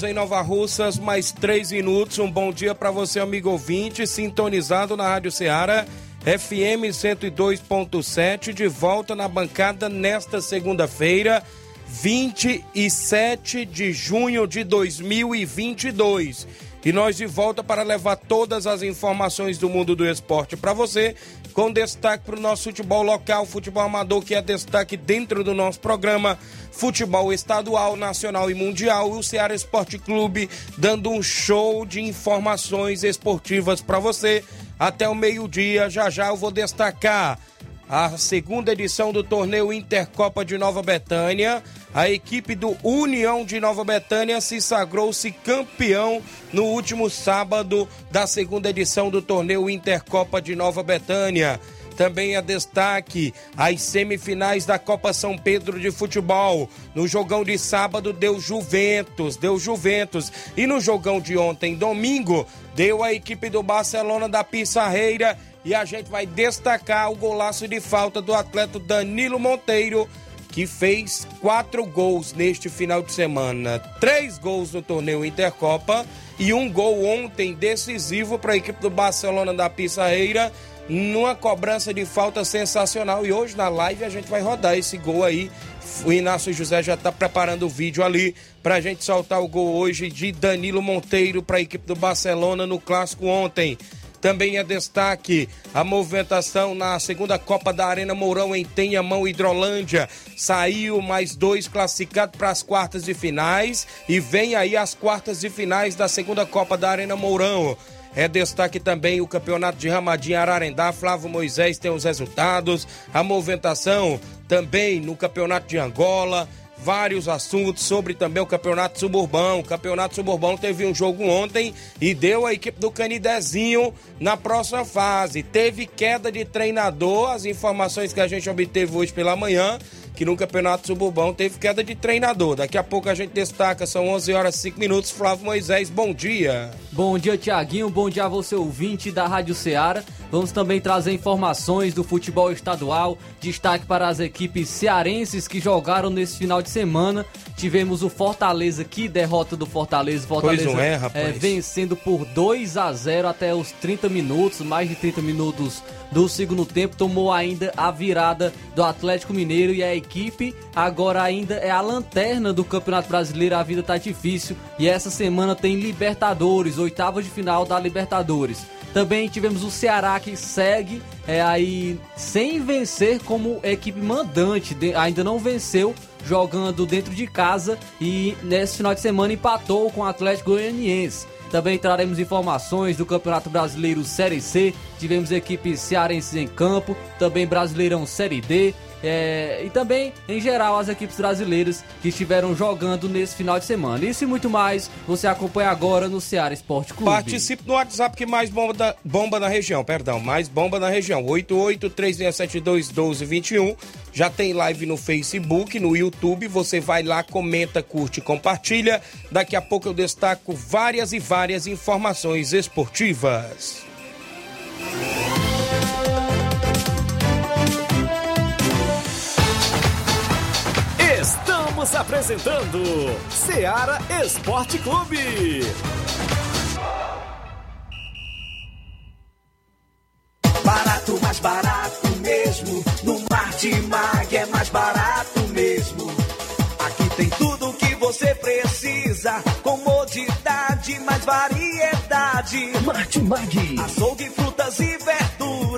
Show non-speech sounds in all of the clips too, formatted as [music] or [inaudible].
Horas em Nova Russas, mais 3 minutos. Um bom dia para você, amigo ouvinte, sintonizado na Rádio Ceará, FM 102.7, de volta na bancada nesta segunda-feira, 27 de junho de 2022. E nós de volta para levar todas as informações do mundo do esporte para você, com destaque para o nosso futebol local, futebol amador, que é destaque dentro do nosso programa, futebol estadual, nacional e mundial, e o Ceará Esporte Clube dando um show de informações esportivas para você. Até o meio-dia, já já eu vou destacar a segunda edição do torneio Intercopa de Nova Betânia. A equipe do União de Nova Betânia se sagrou-se campeão no último sábado da segunda edição do torneio Intercopa de Nova Betânia. Também é destaque as semifinais da Copa São Pedro de Futebol. No jogão de sábado deu Juventus, deu Juventus. E no jogão de ontem, domingo, deu a equipe do Barcelona da Pissarreira. E a gente vai destacar o golaço de falta do atleta Danilo Monteiro, que fez quatro gols neste final de semana. Três gols no torneio Intercopa e um gol ontem decisivo para a equipe do Barcelona da Pissarreira numa cobrança de falta sensacional. E hoje na live a gente vai rodar esse gol aí. O Inácio José já está preparando o vídeo ali para a gente soltar o gol hoje de Danilo Monteiro para a equipe do Barcelona no clássico ontem. Também é destaque a movimentação na segunda Copa da Arena Mourão em Tenhamão, Hidrolândia. Saiu mais dois classificados para as quartas de finais e vem aí as quartas de finais da segunda Copa da Arena Mourão. É destaque também o campeonato de Ramadinha Ararendá. Flávio Moisés tem os resultados. A movimentação também no campeonato de Angola. Vários assuntos sobre também o campeonato suburbão. O campeonato suburbão teve um jogo ontem e deu a equipe do Canidezinho na próxima fase. Teve queda de treinador. As informações que a gente obteve hoje pela manhã que no Campeonato Suburbão teve queda de treinador. Daqui a pouco a gente destaca, são 11 horas e 5 minutos. Flávio Moisés, bom dia. Bom dia, Tiaguinho. Bom dia a você, ouvinte da Rádio Ceará. Vamos também trazer informações do futebol estadual, destaque para as equipes cearenses que jogaram nesse final de semana. Tivemos o Fortaleza, que derrota do Fortaleza. Fortaleza pois não é, rapaz. É, vencendo por 2 a 0 até os 30 minutos, mais de 30 minutos do segundo tempo. Tomou ainda a virada do Atlético Mineiro e a equipe agora ainda é a lanterna do Campeonato Brasileiro. A vida tá difícil e essa semana tem Libertadores, oitava de final da Libertadores. Também tivemos o Ceará que segue é, aí sem vencer como equipe mandante, de, ainda não venceu jogando dentro de casa e nesse final de semana empatou com o Atlético Goianiense. Também traremos informações do Campeonato Brasileiro Série C. Tivemos equipes cearenses em campo, também Brasileirão Série D, é, e também, em geral, as equipes brasileiras que estiveram jogando nesse final de semana. Isso e muito mais você acompanha agora no Ceará Esporte Clube. Participe no WhatsApp que mais bomba, da, bomba na região, perdão, mais bomba na região. 8836721221. Já tem live no Facebook, no YouTube. Você vai lá, comenta, curte, compartilha. Daqui a pouco eu destaco várias e várias informações esportivas. Precisa. Comodidade, mais variedade. Martimag. Açougue, frutas e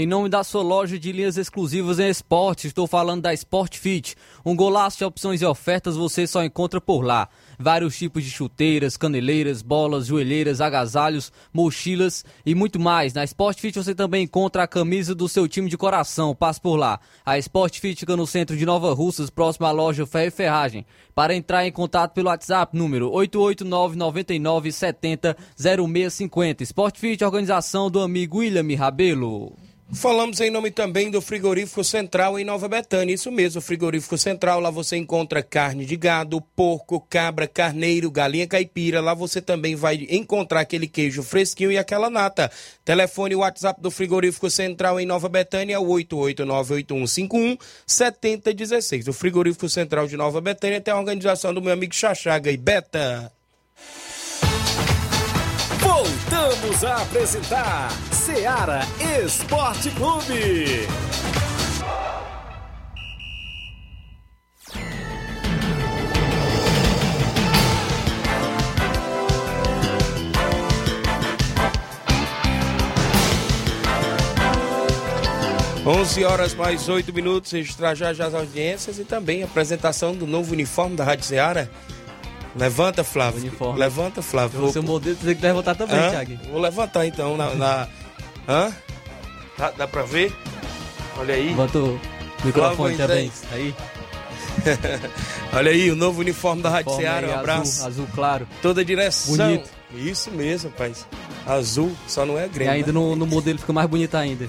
Em nome da sua loja de linhas exclusivas em esporte, estou falando da Sport Fit. Um golaço de opções e ofertas você só encontra por lá. Vários tipos de chuteiras, caneleiras, bolas, joelheiras, agasalhos, mochilas e muito mais. Na Sport Fit você também encontra a camisa do seu time de coração. Passe por lá. A Sport Fit fica no centro de Nova Russas, próximo à loja Ferro e Ferragem. Para entrar em contato pelo WhatsApp, número 889-9970-0650. Sport Fit, organização do amigo William Rabelo. Falamos em nome também do Frigorífico Central em Nova Betânia. Isso mesmo, Frigorífico Central. Lá você encontra carne de gado, porco, cabra, carneiro, galinha caipira. Lá você também vai encontrar aquele queijo fresquinho e aquela nata. Telefone WhatsApp do Frigorífico Central em Nova Betânia é o 88981517016. O Frigorífico Central de Nova Betânia tem a organização do meu amigo Chachaga e Beta. Voltamos a apresentar Seara Esporte Clube. Onze horas mais oito minutos, registrar já, já as audiências e também a apresentação do novo uniforme da Rádio Seara. Levanta, Flávio. Uniforme. Levanta, Flávio. O seu modelo tem que levantar também, Hã? Thiago. Vou levantar então na. na... Hã? Dá, dá pra ver? Olha aí. Bota o microfone também. Aí. [laughs] Olha aí o novo uniforme da Rádio Seara. aí, Um abraço. Azul, azul claro. Toda a direção. Bonito. Isso mesmo, rapaz. Azul, só não é E Grêmio. ainda né? no, no modelo fica mais bonito ainda.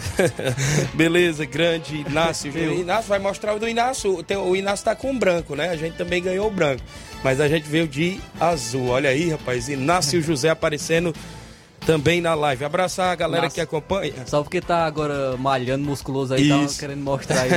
[laughs] Beleza, grande Inácio. O Inácio vai mostrar o do Inácio. Tem- o Inácio tá com branco, né? A gente também ganhou o branco. Mas a gente veio de azul. Olha aí, rapaz. Inácio José aparecendo também na live. Abraçar a galera Inácio. que acompanha. Só porque tá agora malhando musculoso aí, tá Isso. querendo mostrar aí.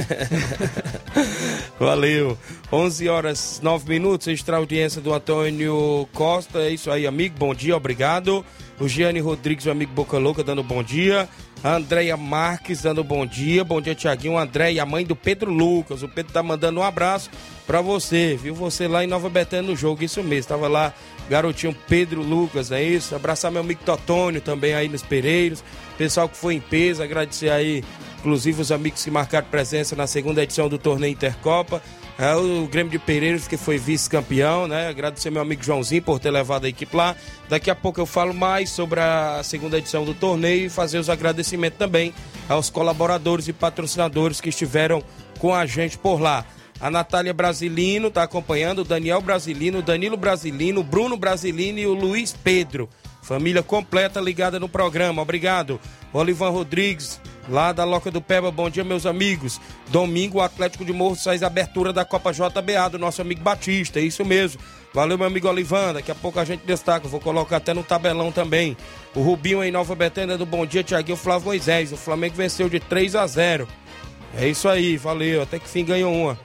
[laughs] Valeu. 11 horas 9 minutos. Extra audiência do Antônio Costa. É isso aí, amigo. Bom dia, obrigado. O Gianni Rodrigues, o amigo Boca Louca, dando bom dia. A Andréia Marques, dando bom dia. Bom dia, Tiaguinho. André e a mãe do Pedro Lucas. O Pedro tá mandando um abraço pra você, viu? Você lá em Nova Betânia no jogo, isso mesmo. Tava lá, garotinho Pedro Lucas, é isso? Abraçar meu amigo Totônio também aí nos Pereiros. Pessoal que foi em peso, agradecer aí, inclusive os amigos que marcaram presença na segunda edição do torneio Intercopa. É, o Grêmio de Pereiros, que foi vice-campeão, né? Agradecer meu amigo Joãozinho por ter levado a equipe lá. Daqui a pouco eu falo mais sobre a segunda edição do torneio e fazer os agradecimentos também aos colaboradores e patrocinadores que estiveram com a gente por lá. A Natália Brasilino está acompanhando, o Daniel Brasilino, o Danilo Brasilino, o Bruno Brasilino e o Luiz Pedro. Família completa ligada no programa, obrigado. Olivan Rodrigues, lá da Loca do Peba, bom dia, meus amigos. Domingo, o Atlético de Morro faz a abertura da Copa JBA do nosso amigo Batista, é isso mesmo. Valeu, meu amigo Olivan, daqui a pouco a gente destaca, vou colocar até no tabelão também. O Rubinho em Nova Betânia do Bom Dia, Tiaguinho Flávio Moisés. O Flamengo venceu de 3 a 0. É isso aí, valeu, até que fim ganhou uma.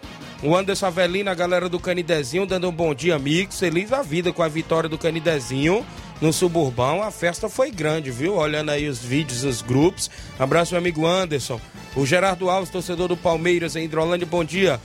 O Anderson Avelino, a galera do Canidezinho, dando um bom dia, amigos. Feliz a vida com a vitória do Canidezinho no Suburbão. A festa foi grande, viu? Olhando aí os vídeos, os grupos. Abraço, meu amigo Anderson. O Gerardo Alves, torcedor do Palmeiras em Hidrolândia, bom dia.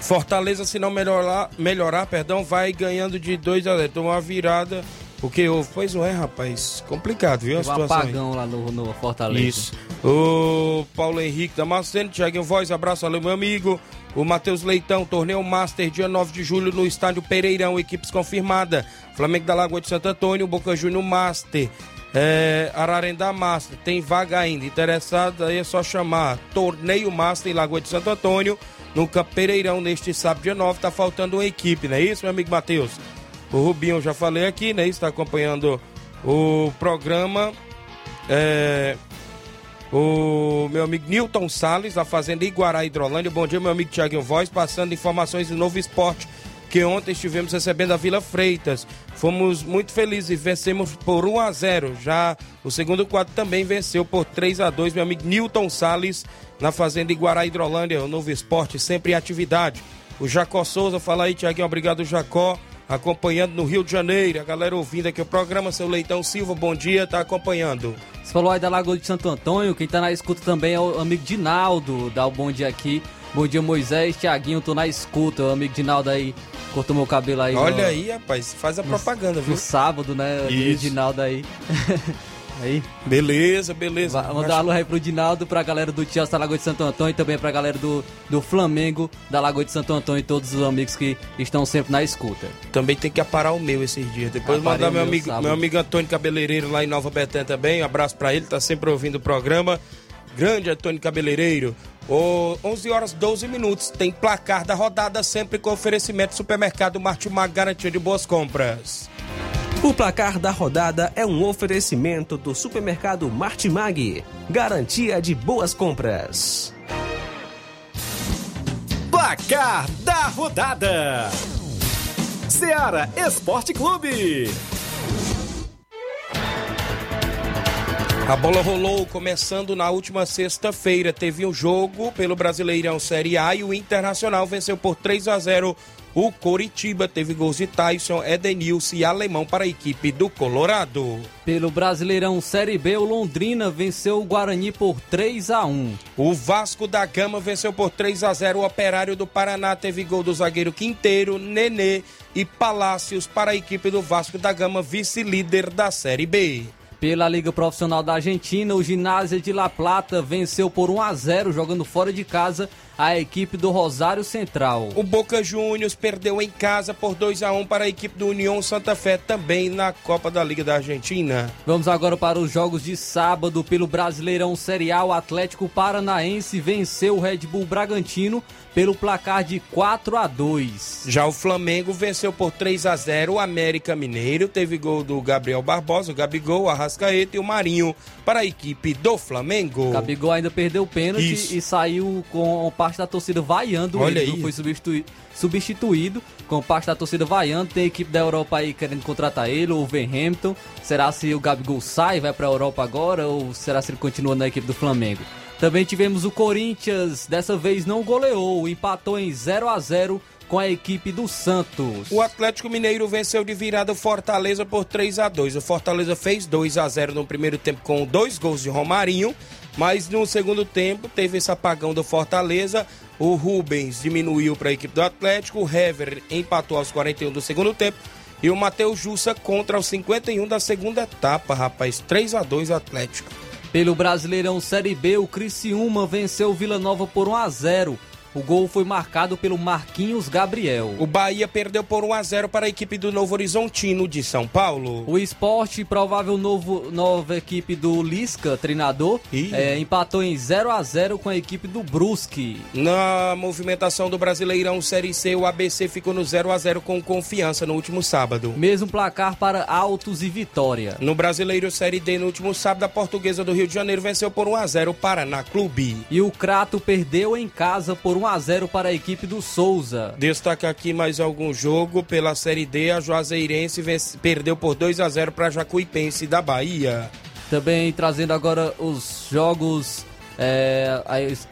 Fortaleza, se não melhorar, melhorar perdão, vai ganhando de 2 a 0. Tomou uma virada. O que houve? Pois não é, rapaz. Complicado, viu? A um situação. aí. apagão lá no, no Fortaleza. Isso. O Paulo Henrique Damasceno, Thiaguinho Voz, abraço, valeu, meu amigo. O Matheus Leitão, torneio Master, dia 9 de julho, no estádio Pereirão, equipes confirmada. Flamengo da Lagoa de Santo Antônio, Boca Júnior Master. É, Ararendá Master, tem vaga ainda. Interessado aí é só chamar. Torneio Master em Lagoa de Santo Antônio, no Campo Pereirão, neste sábado, dia 9. Tá faltando uma equipe, não é isso, meu amigo Matheus? O Rubinho, já falei aqui, né? Está acompanhando o programa. É, o meu amigo Newton Salles, da Fazenda Iguará, Hidrolândia. Bom dia, meu amigo Tiaguinho Voz, passando informações do novo esporte que ontem estivemos recebendo a Vila Freitas. Fomos muito felizes e vencemos por 1 a 0. Já o segundo quadro também venceu por 3 a 2 meu amigo Newton Sales na Fazenda Iguará Hidrolândia, o Novo Esporte, sempre em atividade. O Jacó Souza, fala aí, Tiaguinho, obrigado, Jacó. Acompanhando no Rio de Janeiro, a galera ouvindo aqui o programa, seu Leitão Silva, bom dia, tá acompanhando. Você falou aí da Lagoa de Santo Antônio, quem tá na escuta também é o amigo Dinaldo, dá o bom dia aqui. Bom dia, Moisés, Tiaguinho, tô na escuta, o amigo Dinaldo aí, cortou meu cabelo aí. Olha no, aí, rapaz, faz a propaganda, viu? No sábado, né, o Isso. Dinaldo aí. [laughs] aí. Beleza, beleza. Va- Mandar um alô aí pro Dinaldo, pra galera do Chelsea da Lagoa de Santo Antônio e também pra galera do, do Flamengo da Lagoa de Santo Antônio e todos os amigos que estão sempre na escuta. Também tem que aparar o meu esses dias. Depois Aparei mandar o meu meu amigo, sábado. meu amigo Antônio Cabeleireiro lá em Nova Betânia também. Um abraço pra ele, tá sempre ouvindo o programa. Grande Antônio Cabeleireiro. Ô, 11 horas 12 minutos. Tem placar da rodada sempre com oferecimento Supermercado Martimag, garantia de boas compras. O placar da rodada é um oferecimento do supermercado Martimag. Garantia de boas compras. Placar da rodada: Seara Esporte Clube. A bola rolou começando na última sexta-feira. Teve um jogo pelo Brasileirão Série A e o Internacional venceu por 3 a 0 o Coritiba. Teve gols de Tyson, Edenilson e Alemão para a equipe do Colorado. Pelo Brasileirão Série B, o Londrina venceu o Guarani por 3 a 1 O Vasco da Gama venceu por 3 a 0 o Operário do Paraná. Teve gol do zagueiro Quinteiro, Nenê e Palácios para a equipe do Vasco da Gama, vice-líder da Série B. Pela Liga Profissional da Argentina, o Ginásio de La Plata venceu por 1 a 0 jogando fora de casa a equipe do Rosário Central. O Boca Juniors perdeu em casa por 2 a 1 para a equipe do União Santa Fé, também na Copa da Liga da Argentina. Vamos agora para os jogos de sábado pelo Brasileirão Série A. O Atlético Paranaense venceu o Red Bull Bragantino pelo placar de 4 a 2. Já o Flamengo venceu por 3 a 0 o América Mineiro. Teve gol do Gabriel Barbosa, o Gabigol, o Arrascaeta e o Marinho para a equipe do Flamengo. O Gabigol ainda perdeu o pênalti Isso. e saiu com parte da torcida vaiando Olha ele. aí. Foi substitui- substituído com parte da torcida vaiando. Tem equipe da Europa aí querendo contratar ele, o Wolverhampton. Será se o Gabigol sai, vai pra Europa agora ou será se ele continua na equipe do Flamengo? Também tivemos o Corinthians, dessa vez não goleou, empatou em 0 a 0 com a equipe do Santos. O Atlético Mineiro venceu de virada o Fortaleza por 3 a 2 O Fortaleza fez 2 a 0 no primeiro tempo com dois gols de Romarinho, mas no segundo tempo teve esse apagão do Fortaleza. O Rubens diminuiu para a equipe do Atlético, o Hever empatou aos 41 do segundo tempo e o Matheus Jussa contra os 51 da segunda etapa, rapaz. 3 a 2 Atlético. Pelo Brasileirão Série B, o Criciúma venceu o Vila Nova por 1 a 0. O gol foi marcado pelo Marquinhos Gabriel. O Bahia perdeu por 1 a 0 para a equipe do Novo Horizontino de São Paulo. O esporte, provável novo, nova equipe do Lisca, treinador, é, empatou em 0 a 0 com a equipe do Brusque. Na movimentação do Brasileirão Série C, o ABC ficou no 0 a 0 com confiança no último sábado. Mesmo placar para Altos e Vitória. No Brasileiro Série D, no último sábado, a Portuguesa do Rio de Janeiro venceu por 1 a 0 o Paraná Clube. E o Crato perdeu em casa por 1 a 0 para a equipe do Souza. Destaca aqui mais algum jogo pela Série D, a Juazeirense vence- perdeu por 2 a 0 para a Jacuipense da Bahia. Também trazendo agora os jogos é,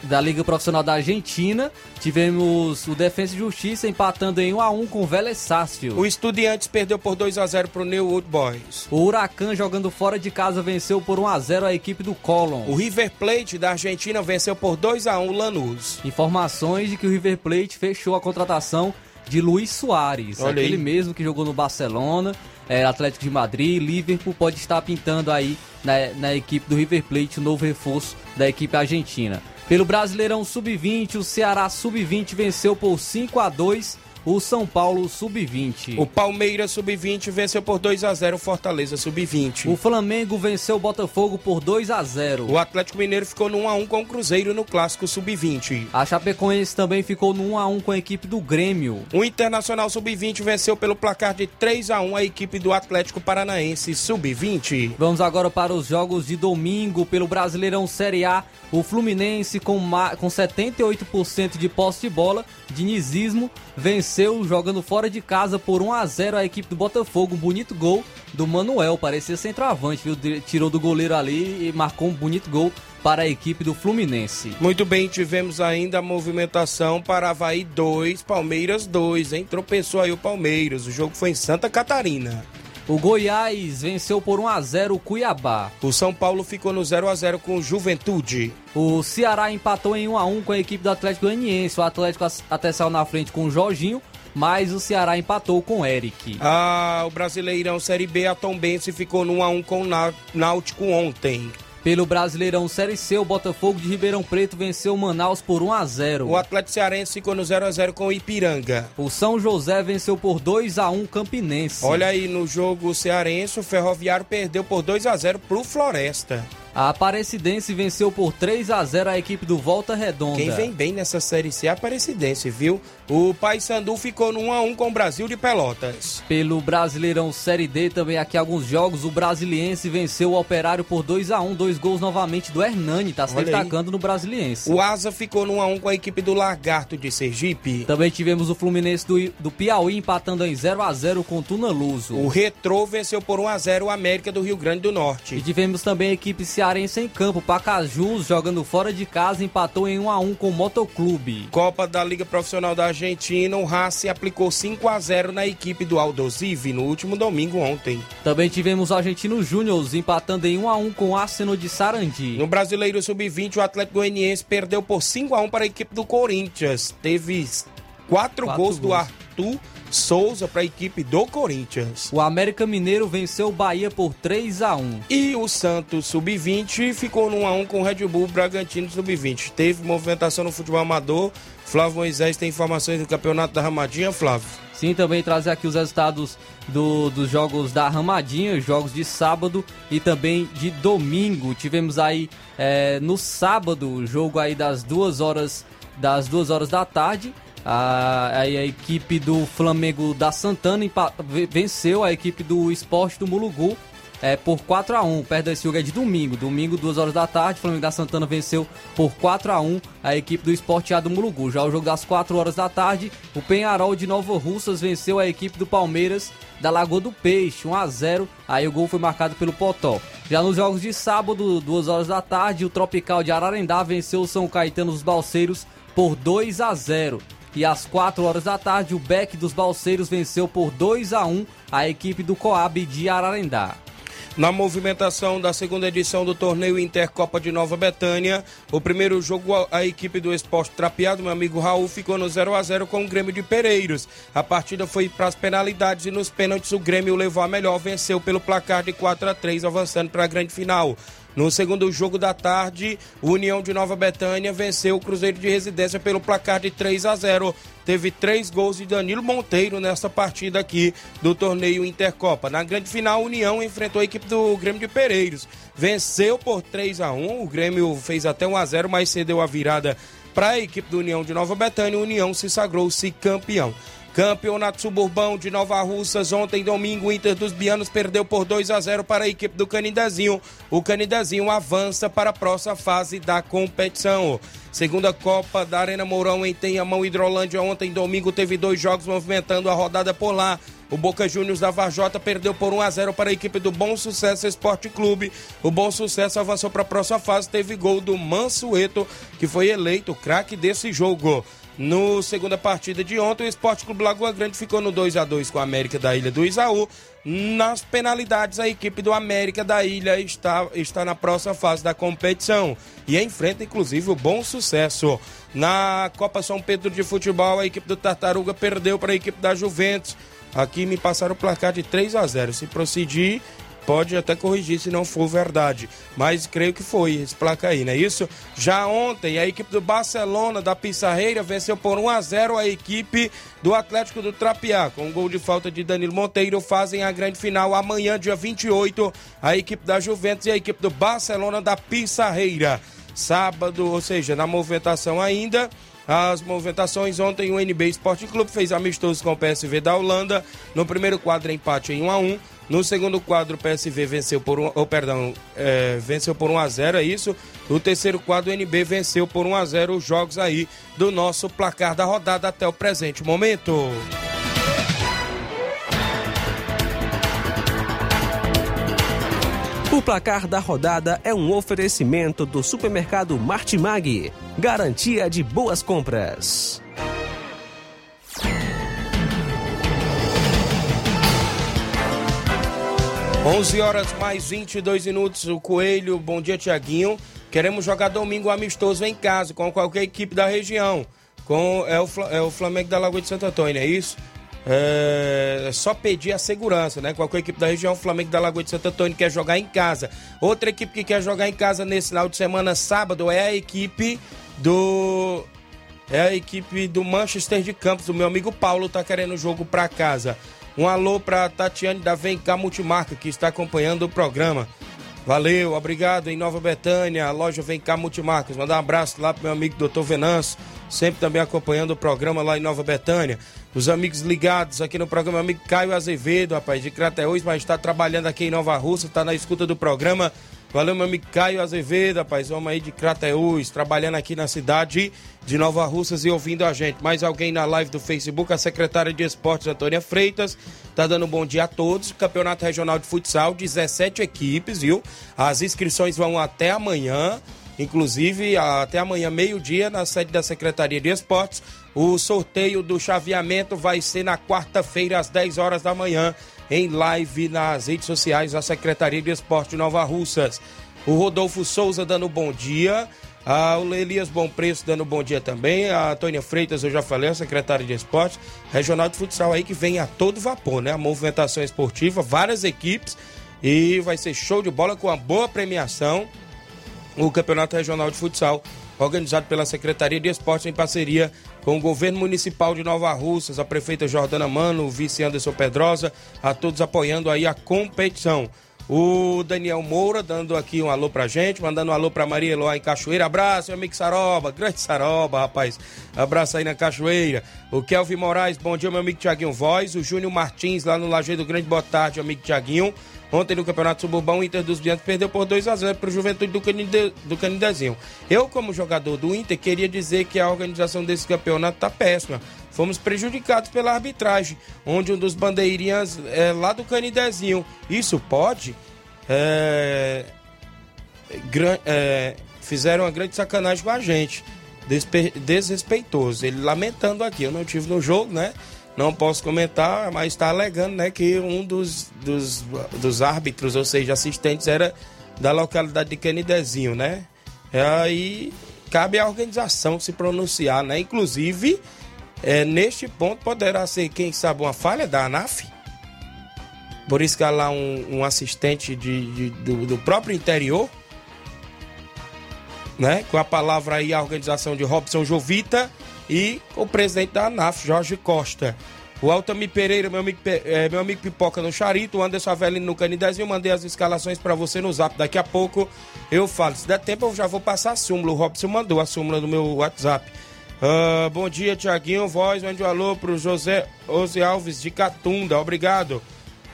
da Liga Profissional da Argentina. Tivemos o Defensa e Justiça empatando em 1 a 1 com o Vélez Sarsfield. O Estudiantes perdeu por 2 a 0 para o New Old Boys. O Huracan jogando fora de casa venceu por 1 a 0 a equipe do Colón. O River Plate da Argentina venceu por 2 a 1 o Lanús. Informações de que o River Plate fechou a contratação de Luiz Soares, Olha aquele aí. mesmo que jogou no Barcelona, é, Atlético de Madrid, Liverpool, pode estar pintando aí na, na equipe do River Plate o novo reforço da equipe argentina. Pelo Brasileirão Sub-20, o Ceará Sub-20 venceu por 5 a 2 o São Paulo Sub-20. O Palmeiras Sub-20 venceu por 2 a 0 o Fortaleza Sub-20. O Flamengo venceu o Botafogo por 2 a 0. O Atlético Mineiro ficou no 1 a 1 com o Cruzeiro no Clássico Sub-20. A Chapecoense também ficou no 1 a 1 com a equipe do Grêmio. O Internacional Sub-20 venceu pelo placar de 3 a 1 a equipe do Atlético Paranaense Sub-20. Vamos agora para os jogos de domingo pelo Brasileirão Série A. O Fluminense com, com 78% de posse de bola, dinizismo, venceu venceu jogando fora de casa por 1 a 0 a equipe do Botafogo. Bonito gol do Manuel, parecia centroavante, viu? Tirou do goleiro ali e marcou um bonito gol para a equipe do Fluminense. Muito bem, tivemos ainda a movimentação para Havaí 2, Palmeiras 2, hein? Tropeçou aí o Palmeiras. O jogo foi em Santa Catarina. O Goiás venceu por 1 a 0 o Cuiabá. O São Paulo ficou no 0 a 0 com o Juventude. O Ceará empatou em 1 a 1 com a equipe do Atlético Goianiense. O Atlético até saiu na frente com o Jorginho, mas o Ceará empatou com o Eric. Ah, o Brasileirão Série B, a Tombense ficou no 1 a 1 com o Náutico ontem. Pelo Brasileirão Série C, o Botafogo de Ribeirão Preto venceu o Manaus por 1 a 0. O Atlético Cearense ficou no 0 a 0 com o Ipiranga. O São José venceu por 2 a 1 Campinense. Olha aí no jogo cearense, o Ferroviário perdeu por 2 a 0 pro Floresta. A Aparecidense venceu por 3 a 0 a equipe do Volta Redonda. Quem vem bem nessa Série C é a Aparecidense, viu? O Paysandu ficou no 1 a 1 com o Brasil de Pelotas. Pelo Brasileirão Série D, também aqui alguns jogos, o Brasiliense venceu o Operário por 2 a 1 dois gols novamente do Hernani, tá se destacando no Brasiliense. O Asa ficou no 1 a 1 com a equipe do Lagarto de Sergipe. Também tivemos o Fluminense do, do Piauí empatando em 0 a 0 com o Tuna Luso. O Retrô venceu por 1 a 0 o América do Rio Grande do Norte. E tivemos também a equipe cearense em campo, Pacajus jogando fora de casa empatou em 1 a 1 com o Motoclube. Copa da Liga Profissional da Argentina, o Racing aplicou 5 a 0 na equipe do Aldosive no último domingo ontem. Também tivemos o Argentino Júnior empatando em 1 a 1 com o Arsenal de Sarandi. No Brasileiro Sub-20, o Atlético Goianiense perdeu por 5 a 1 para a equipe do Corinthians. Teve quatro, Quatro gols, do gols. Arthur Souza para a equipe do Corinthians. O América Mineiro venceu o Bahia por 3 a 1. E o Santos Sub-20 ficou no 1x1 com o Red Bull Bragantino Sub-20. Teve movimentação no futebol amador. Flávio Moisés tem informações do campeonato da Ramadinha, Flávio. Sim, também trazer aqui os resultados do- dos jogos da Ramadinha, jogos de sábado e também de domingo. Tivemos aí é, no sábado o jogo aí das duas horas das duas horas da tarde. A, a equipe do Flamengo da Santana venceu a equipe do Esporte do Mulugu é, por 4 a 1 Perto desse jogo é de domingo. Domingo, 2 horas da tarde, Flamengo da Santana venceu por 4 a 1 a equipe do Esporte A do Mulugu. Já o jogo das 4 horas da tarde, o Penharol de Nova Russas venceu a equipe do Palmeiras da Lagoa do Peixe, 1 a 0 Aí o gol foi marcado pelo Potó. Já nos jogos de sábado, 2 horas da tarde, o Tropical de Ararendá venceu o São Caetano dos Balseiros por 2 a 0 e às 4 horas da tarde, o Beck dos Balseiros venceu por 2 a 1 a equipe do Coab de Ararendá. Na movimentação da segunda edição do torneio Intercopa de Nova Betânia, o primeiro jogo a- equipe do Esporte Trapeado, meu amigo Raul, ficou no 0 a 0 com o Grêmio de Pereiros. A partida foi para as penalidades e nos pênaltis o Grêmio levou a melhor, venceu pelo placar de 4 a 3, avançando para a grande final. No segundo jogo da tarde, o União de Nova Betânia venceu o Cruzeiro de Residência pelo placar de 3 a 0. Teve três gols de Danilo Monteiro nessa partida aqui do torneio Intercopa. Na grande final, a União enfrentou a equipe do Grêmio de Pereiros. Venceu por 3 a 1. O Grêmio fez até 1 a 0, mas cedeu a virada para a equipe do União de Nova Betânia. O União se sagrou-se campeão. Campeonato Suburbão de Nova Russas, ontem domingo, o Inter dos Bianos perdeu por 2 a 0 para a equipe do Canidezinho. O Canidezinho avança para a próxima fase da competição. Segunda Copa da Arena Mourão em Tenhamão, Hidrolândia, ontem domingo teve dois jogos movimentando a rodada por lá. O Boca Juniors da Varjota perdeu por 1 a 0 para a equipe do Bom Sucesso Esporte Clube. O Bom Sucesso avançou para a próxima fase, teve gol do Mansueto, que foi eleito craque desse jogo. No segunda partida de ontem, o Esporte Clube Lagoa Grande ficou no 2 a 2 com a América da Ilha do Isaú. Nas penalidades, a equipe do América da Ilha está, está na próxima fase da competição e enfrenta inclusive o bom sucesso. Na Copa São Pedro de Futebol, a equipe do Tartaruga perdeu para a equipe da Juventus. Aqui me passaram o placar de 3 a 0. Se proceder, pode até corrigir se não for verdade. Mas creio que foi esse placar aí, não é isso? Já ontem, a equipe do Barcelona da Pissarreira venceu por 1 a 0 a equipe do Atlético do Trapiá. Com um gol de falta de Danilo Monteiro, fazem a grande final amanhã, dia 28, a equipe da Juventus e a equipe do Barcelona da Pissarreira. Sábado, ou seja, na movimentação ainda. As movimentações ontem o NB Esporte Clube fez amistoso com o PSV da Holanda. No primeiro quadro empate em 1 a 1. No segundo quadro, o PSV venceu por um, oh, perdão, é, venceu por 1 a 0 é isso. No terceiro quadro, o NB venceu por 1 a 0 os jogos aí do nosso placar da rodada até o presente momento. O placar da rodada é um oferecimento do supermercado Martimag, garantia de boas compras. 11 horas mais 22 minutos. O Coelho, bom dia, Tiaguinho. Queremos jogar domingo amistoso em casa com qualquer equipe da região. Com é o, é o Flamengo da Lagoa de Santo Antônio, é isso? É, é só pedir a segurança, né? Qualquer equipe da região, o Flamengo da Lagoa de Santo Antônio quer jogar em casa. Outra equipe que quer jogar em casa nesse final de semana, sábado, é a equipe do. É a equipe do Manchester de Campos. O meu amigo Paulo tá querendo o jogo pra casa. Um alô para Tatiane da Vem Cá Multimarca, que está acompanhando o programa. Valeu, obrigado em Nova Betânia, a loja Vem Cá Multimarcas. Mandar um abraço lá pro meu amigo Dr. Venâncio, sempre também acompanhando o programa lá em Nova Betânia. Os amigos ligados aqui no programa, meu amigo Caio Azevedo, rapaz, de Crateús, mas está trabalhando aqui em Nova Rússia, está na escuta do programa. Valeu, meu amigo Caio Azevedo, rapaz, homem aí de Crateús, trabalhando aqui na cidade de Nova Russas e ouvindo a gente. Mais alguém na live do Facebook, a secretária de Esportes, Antônia Freitas, tá dando um bom dia a todos. Campeonato Regional de Futsal, 17 equipes, viu? As inscrições vão até amanhã, inclusive até amanhã, meio-dia, na sede da Secretaria de Esportes. O sorteio do chaveamento vai ser na quarta-feira, às 10 horas da manhã em live nas redes sociais da Secretaria de Esporte Nova Russas. O Rodolfo Souza dando bom dia. Ah, o Elias Bom Preço dando bom dia também. A Tônia Freitas, eu já falei, a secretária de esporte. Regional de futsal aí que vem a todo vapor, né? A movimentação esportiva, várias equipes. E vai ser show de bola com uma boa premiação. O Campeonato Regional de Futsal, organizado pela Secretaria de Esportes em parceria com o governo municipal de Nova Russas, a prefeita Jordana Mano, o vice Anderson Pedrosa, a todos apoiando aí a competição. O Daniel Moura dando aqui um alô pra gente, mandando um alô pra Maria Eloá em Cachoeira. Abraço, meu amigo Saroba, grande Saroba, rapaz. Abraço aí na Cachoeira. O Kelvin Moraes, bom dia, meu amigo Tiaguinho Voz. O Júnior Martins lá no Lajeiro Grande, boa tarde, amigo Tiaguinho. Ontem no Campeonato Suburbão, o Inter dos Viantes perdeu por 2 a 0 para o Juventude do, Caninde, do Canidezinho. Eu, como jogador do Inter, queria dizer que a organização desse campeonato está péssima. Fomos prejudicados pela arbitragem, onde um dos bandeirinhas é lá do Canidezinho. Isso pode? É, é, fizeram uma grande sacanagem com a gente. Desrespeitoso. Ele lamentando aqui. Eu não tive no jogo, né? Não posso comentar, mas está alegando né, que um dos, dos, dos árbitros, ou seja, assistentes, era da localidade de Canidezinho, né? Aí cabe à organização se pronunciar, né? Inclusive, é, neste ponto poderá ser, quem sabe, uma falha da ANAF. Por isso que há lá um, um assistente de, de do, do, próprio interior, né? Com a palavra aí a organização de Robson Jovita e o presidente da ANAF, Jorge Costa. O Altamir Pereira, meu amigo, é, meu amigo Pipoca no Charito, o Anderson Avelino no Canidezinho, mandei as escalações para você no zap. Daqui a pouco eu falo. Se der tempo, eu já vou passar a súmula. O Robson mandou a súmula no meu WhatsApp. Uh, bom dia, Tiaguinho. Voz, mande um alô pro José Ose Alves de Catunda. Obrigado.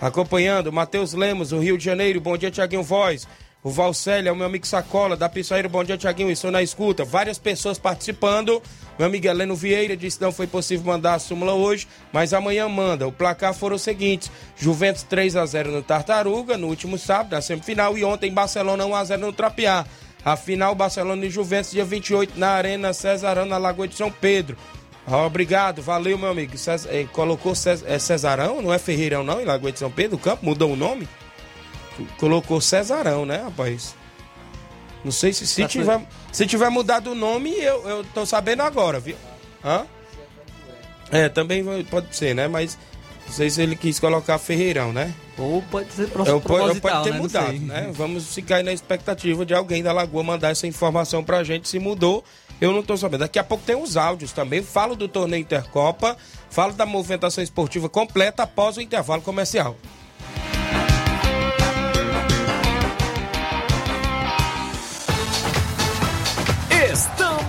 Acompanhando, Matheus Lemos, o Rio de Janeiro. Bom dia, Tiaguinho Voz. O Valcélio, é o meu amigo Sacola, da Pissaíra. Bom dia, Tiaguinho. Estou na escuta. Várias pessoas participando. Meu amigo Heleno Vieira disse que não foi possível mandar a súmula hoje, mas amanhã manda. O placar foram os seguintes: Juventus 3 a 0 no Tartaruga, no último sábado, na semifinal, e ontem Barcelona 1 a 0 no Trapiá. A final Barcelona e Juventus dia 28 na Arena Cesarão na Lagoa de São Pedro. Obrigado, valeu, meu amigo. Eh, colocou é Cesarão, não é Ferreirão, não, em Lagoa de São Pedro, o campo, mudou o nome? Colocou Cesarão, né, rapaz? Não sei se, se, tá tiver, se tiver mudado o nome, eu, eu tô sabendo agora, viu? Hã? É, também pode ser, né? Mas não sei se ele quis colocar Ferreirão, né? Ou pode ser proposital, pode, pode ter né? mudado, né? Vamos ficar aí na expectativa de alguém da Lagoa mandar essa informação pra gente se mudou. Eu não tô sabendo. Daqui a pouco tem os áudios também. Falo do torneio Intercopa, falo da movimentação esportiva completa após o intervalo comercial.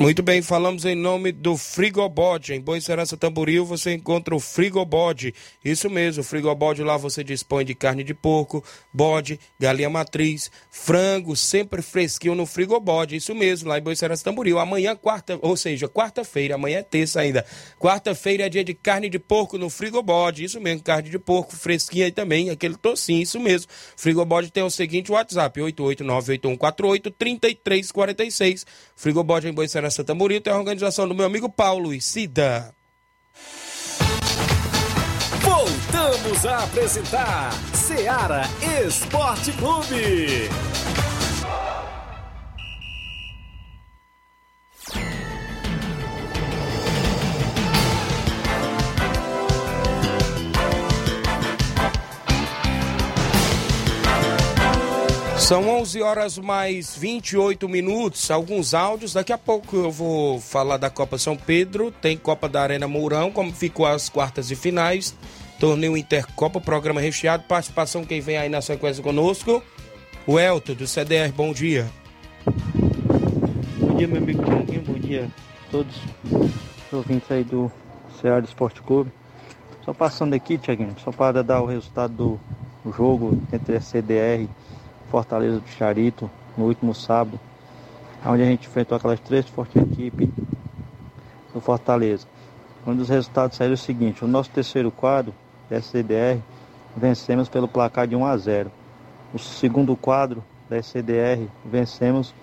Muito bem, falamos em nome do Frigobode. Em Boa Serança Tamboril você encontra o Frigobode. Isso mesmo, o Frigobode lá você dispõe de carne de porco, bode, galinha matriz, frango, sempre fresquinho no Frigobode. Isso mesmo, lá em Boa Serança Tamboril. Amanhã, quarta, ou seja, quarta-feira, amanhã é terça ainda. Quarta-feira é dia de carne de porco no Frigobode. Isso mesmo, carne de porco fresquinha e também aquele tocinho, isso mesmo. Frigobode tem o seguinte WhatsApp: 88981483346. Frigobode em Boa Serança Santa Murita é a organização do meu amigo Paulo e Cida. Voltamos a apresentar Seara Esporte Clube. São 11 horas mais 28 minutos, alguns áudios. Daqui a pouco eu vou falar da Copa São Pedro. Tem Copa da Arena Mourão, como ficou as quartas e finais. Torneio Intercopa, programa recheado. Participação quem vem aí na sequência conosco. O Elton, do CDR, bom dia. Bom dia, meu amigo Tiaguinho. Bom dia a todos os ouvintes aí do Ceará Esporte Clube. Só passando aqui, Tiaguinho, só para dar o resultado do, jogo entre a CDR Fortaleza do Charito no último sábado, onde a gente enfrentou aquelas três fortes equipes do Fortaleza. Um dos resultados saiu o seguinte, o nosso terceiro quadro, da SCDR, vencemos pelo placar de 1 a 0. O segundo quadro da SCDR, vencemos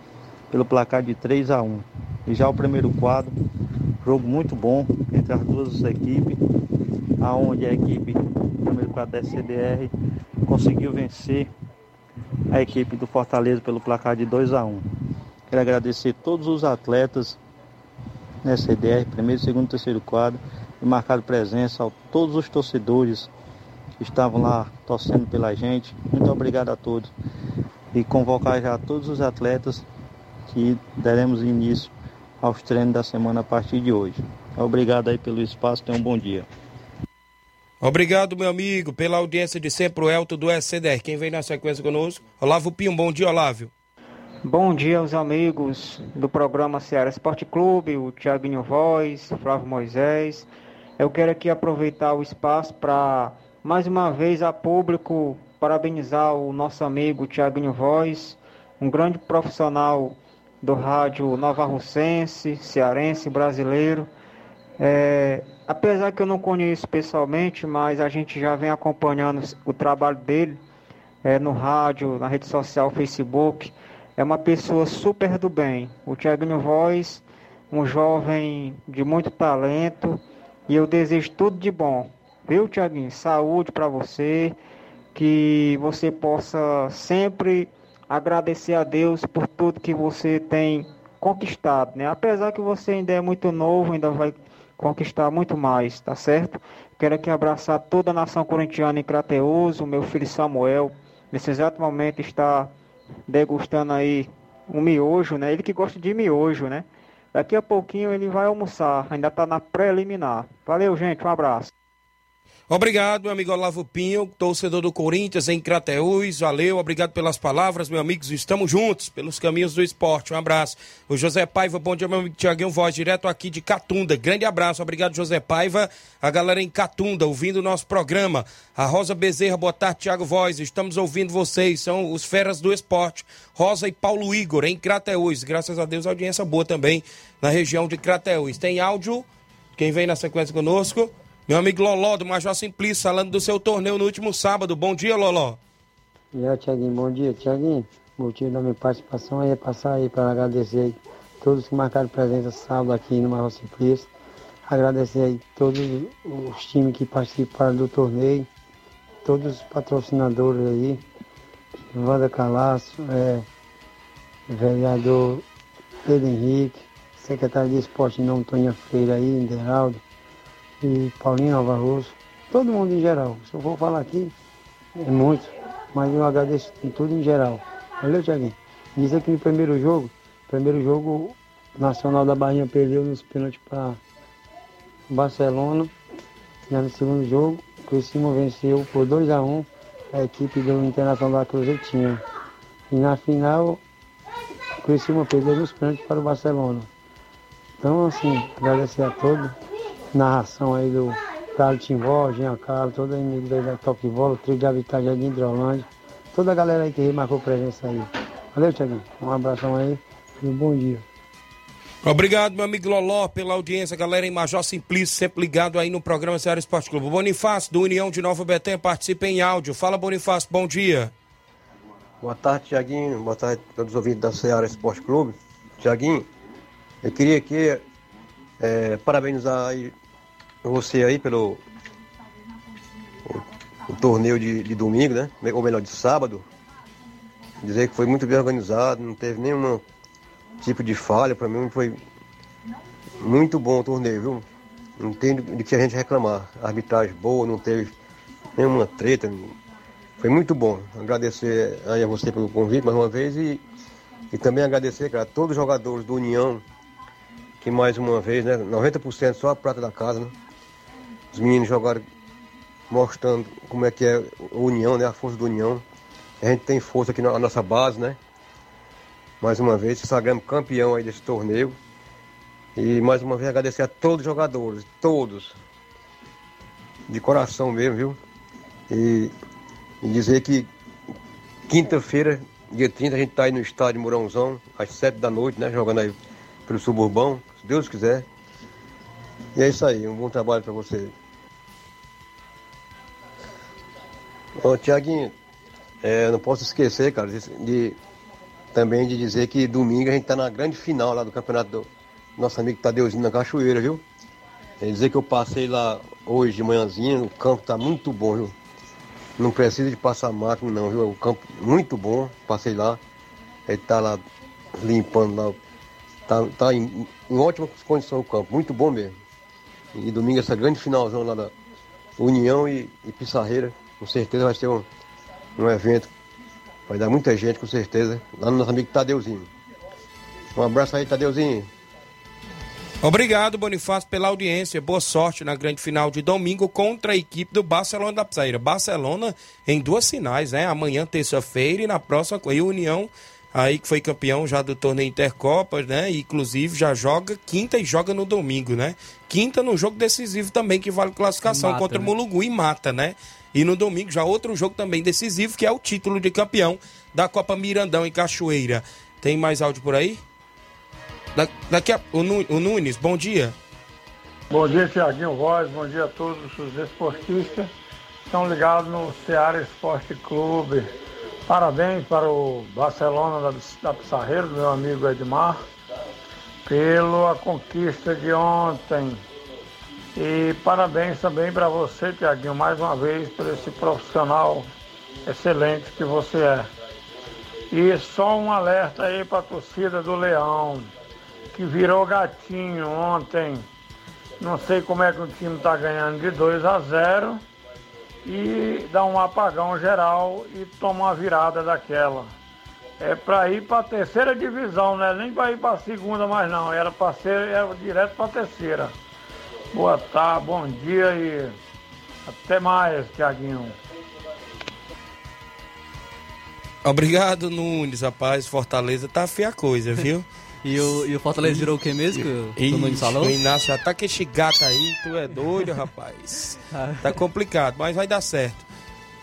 pelo placar de 3 a 1. E já o primeiro quadro, jogo muito bom entre as duas equipes, aonde a equipe, primeiro quadro da SCDR, conseguiu vencer a equipe do Fortaleza pelo placar de 2 a 1 Quero agradecer todos os atletas nessa IDR, primeiro, segundo, terceiro quadro, e marcar presença a todos os torcedores que estavam lá torcendo pela gente. Muito obrigado a todos. E convocar já todos os atletas que daremos início aos treinos da semana a partir de hoje. Obrigado aí pelo espaço, tenham um bom dia. Obrigado, meu amigo, pela audiência de sempre, o Elton do SCDR. Quem vem na sequência conosco? Olavo Pinho, bom dia, Olávio. Bom dia aos amigos do programa Ceará Esporte Clube, o Tiaguinho Voz, Flávio Moisés. Eu quero aqui aproveitar o espaço para, mais uma vez, a público, parabenizar o nosso amigo Tiaguinho Voz, um grande profissional do rádio Nova Russense, cearense, brasileiro. É, apesar que eu não conheço pessoalmente, mas a gente já vem acompanhando o trabalho dele é, no rádio, na rede social, Facebook. É uma pessoa super do bem. O Tiaguinho Voz, um jovem de muito talento. E eu desejo tudo de bom. Viu, Tiaguinho? Saúde para você. Que você possa sempre agradecer a Deus por tudo que você tem conquistado, né? Apesar que você ainda é muito novo, ainda vai conquistar muito mais, tá certo? Quero aqui abraçar toda a nação corintiana em Crateus, meu filho Samuel, nesse exato momento está degustando aí um miojo, né? Ele que gosta de miojo, né? Daqui a pouquinho ele vai almoçar, ainda está na preliminar. Valeu, gente, um abraço. Obrigado, meu amigo Olavo Pinho, torcedor do Corinthians em Crateús. Valeu, obrigado pelas palavras, meus amigos. Estamos juntos pelos caminhos do esporte. Um abraço. O José Paiva, bom dia, meu amigo Tiaguinho Voz, direto aqui de Catunda. Grande abraço, obrigado, José Paiva. A galera em Catunda, ouvindo o nosso programa. A Rosa Bezerra, boa tarde, Tiago Voz. Estamos ouvindo vocês, são os feras do esporte. Rosa e Paulo Igor, em Crateús. Graças a Deus, audiência boa também na região de Crateús. Tem áudio? Quem vem na sequência conosco? Meu amigo Loló, do Major Simplício, falando do seu torneio no último sábado. Bom dia, Loló. E aí, Tiaguinho, bom dia. Tiaguinho, o motivo da minha participação é passar aí para agradecer aí todos que marcaram presença sábado aqui no Major Simplício. Agradecer aí todos os times que participaram do torneio, todos os patrocinadores aí, Wanda Calaço, é, vereador Pedro Henrique, secretário de esporte não Antônia Freire aí, Inderaldo, e Paulinho Nova Russo, todo mundo em geral. Se eu for falar aqui, é muito, mas eu agradeço tudo em geral. Valeu, Tiaguinho. Diz aqui no primeiro jogo, primeiro jogo, o Nacional da Bahia perdeu nos pênaltis para Barcelona. Já no segundo jogo, o Criciúma venceu por 2 a 1 a equipe do Internacional da Cruzetinha. E na final, o Criciúma perdeu nos pênaltis para o Barcelona. Então, assim, agradecer a todos. Narração aí do Carlos Timbó, Jean Carlos, todo amigo da Top Bola, Trio de Habitat Jardim de Hidrolândia. Toda a galera aí que marcou presença aí. Valeu, Tiaguinho. Um abração aí e um bom dia. Obrigado, meu amigo Loló, pela audiência, galera em Major Simplício, sempre ligado aí no programa Ceará Esporte Clube. Bonifácio, do União de Nova Betém, participa em áudio. Fala, Bonifácio, bom dia. Boa tarde, Tiaguinho. Boa tarde a todos os ouvintes da Ceará Esporte Clube. Tiaguinho, eu queria aqui é, parabenizar aí você aí pelo o, o torneio de, de domingo, né? Ou melhor, de sábado. Dizer que foi muito bem organizado, não teve nenhum tipo de falha. Para mim foi muito bom o torneio, viu? Não tem de que a gente reclamar. Arbitragem boa, não teve nenhuma treta. Foi muito bom. Agradecer aí a você pelo convite mais uma vez e, e também agradecer cara, a todos os jogadores do União, que mais uma vez, né? 90% só a prata da casa, né? Os meninos jogaram mostrando como é que é a União, né? A força do União. A gente tem força aqui na nossa base, né? Mais uma vez, sagramos campeão aí desse torneio. E mais uma vez agradecer a todos os jogadores, todos. De coração mesmo, viu? E, e dizer que quinta-feira, dia 30, a gente tá aí no estádio Mourãozão, às 7 da noite, né? Jogando aí pelo suburbão, se Deus quiser. E é isso aí, um bom trabalho para você. Ô, Tiaguinho, é, não posso esquecer, cara, de, de, também de dizer que domingo a gente tá na grande final lá do campeonato do nosso amigo Tadeuzinho na Cachoeira, viu? Dizer que eu passei lá hoje de manhãzinha, o campo tá muito bom, viu? Não precisa de passar máquina não, viu? O campo muito bom, passei lá. Ele tá lá limpando lá. Tá, tá em, em ótima condição o campo, muito bom mesmo. E domingo essa grande finalzão lá da União e, e Pissarreira, com certeza vai ser um, um evento. Vai dar muita gente, com certeza, lá no nosso amigo Tadeuzinho. Um abraço aí, Tadeuzinho. Obrigado, Bonifácio, pela audiência. Boa sorte na grande final de domingo contra a equipe do Barcelona da Psaíra. Barcelona em duas finais, né? Amanhã, terça-feira, e na próxima, e União, aí que foi campeão já do torneio Intercopas, né? E, inclusive já joga quinta e joga no domingo, né? Quinta no jogo decisivo também, que vale classificação Mata, contra né? o Mulugu e mata, né? E no domingo já outro jogo também decisivo, que é o título de campeão da Copa Mirandão em Cachoeira. Tem mais áudio por aí? Da- daqui a, o, Nu- o Nunes, bom dia. Bom dia, Tiaguinho Voz, bom dia a todos os esportistas. Estão ligados no Ceará Esporte Clube. Parabéns para o Barcelona da, da meu amigo Edmar, pela conquista de ontem. E parabéns também para você, Tiaguinho, mais uma vez, por esse profissional excelente que você é. E só um alerta aí para a torcida do Leão, que virou gatinho ontem. Não sei como é que o time está ganhando de 2 a 0 e dá um apagão geral e toma uma virada daquela. É para ir para a terceira divisão, né? Nem para ir para a segunda mais não. Era para ser era direto para a terceira. Boa tarde, bom dia e até mais, Tiaguinho. Obrigado, Nunes, rapaz. Fortaleza tá feia a coisa, viu? [laughs] E o, e o Fortaleza virou o que mesmo que o- Nunes falou? O Inácio já tá com esse gato aí, tu é doido, rapaz. [laughs] Tá complicado, mas vai dar certo.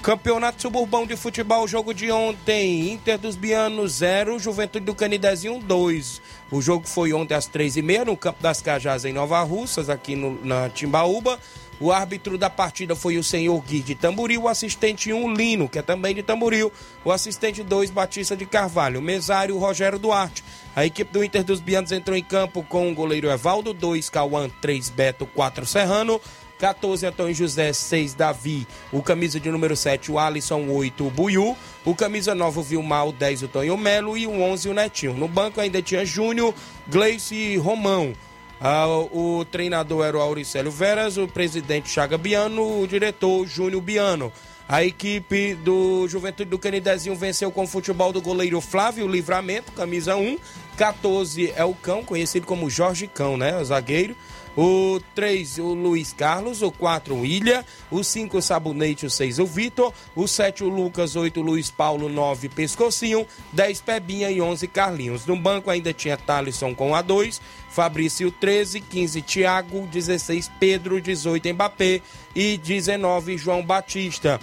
Campeonato Suburbão de Futebol, jogo de ontem. Inter dos Bianos 0, Juventude do Canidezinho 2. O jogo foi ontem às três e meia no Campo das Cajás, em Nova Russas, aqui no- na Timbaúba. O árbitro da partida foi o senhor Gui de Tamboril, o assistente 1, Lino, que é também de Tamboril, o assistente 2, Batista de Carvalho, o mesário Rogério Duarte. A equipe do Inter dos Bianos entrou em campo com o goleiro Evaldo, 2, Cauã, 3, Beto, 4, Serrano, 14, Antônio José, 6, Davi, o camisa de número 7, o Alisson, 8, o Buiu, o camisa 9, o Vilmar, o 10, o Tonho Melo e o 11, o Netinho. No banco ainda tinha Júnior, Gleice e Romão. Ah, o treinador era o Auricélio Veras, o presidente Chaga Biano, o diretor Júnior Biano. A equipe do Juventude do Canidezinho venceu com o futebol do goleiro Flávio Livramento, camisa 1. 14 é o Cão, conhecido como Jorge Cão, né? O zagueiro. O 3, o Luiz Carlos. O 4, o Ilha. O 5, o Sabonete. O 6, o Vitor. O 7, o Lucas. 8, o Luiz Paulo. 9, Pescocinho. 10, Pebinha e 11, Carlinhos. No banco ainda tinha Thalisson com a 2. Fabrício 13, 15 Thiago, 16 Pedro, 18 Mbappé e 19 João Batista.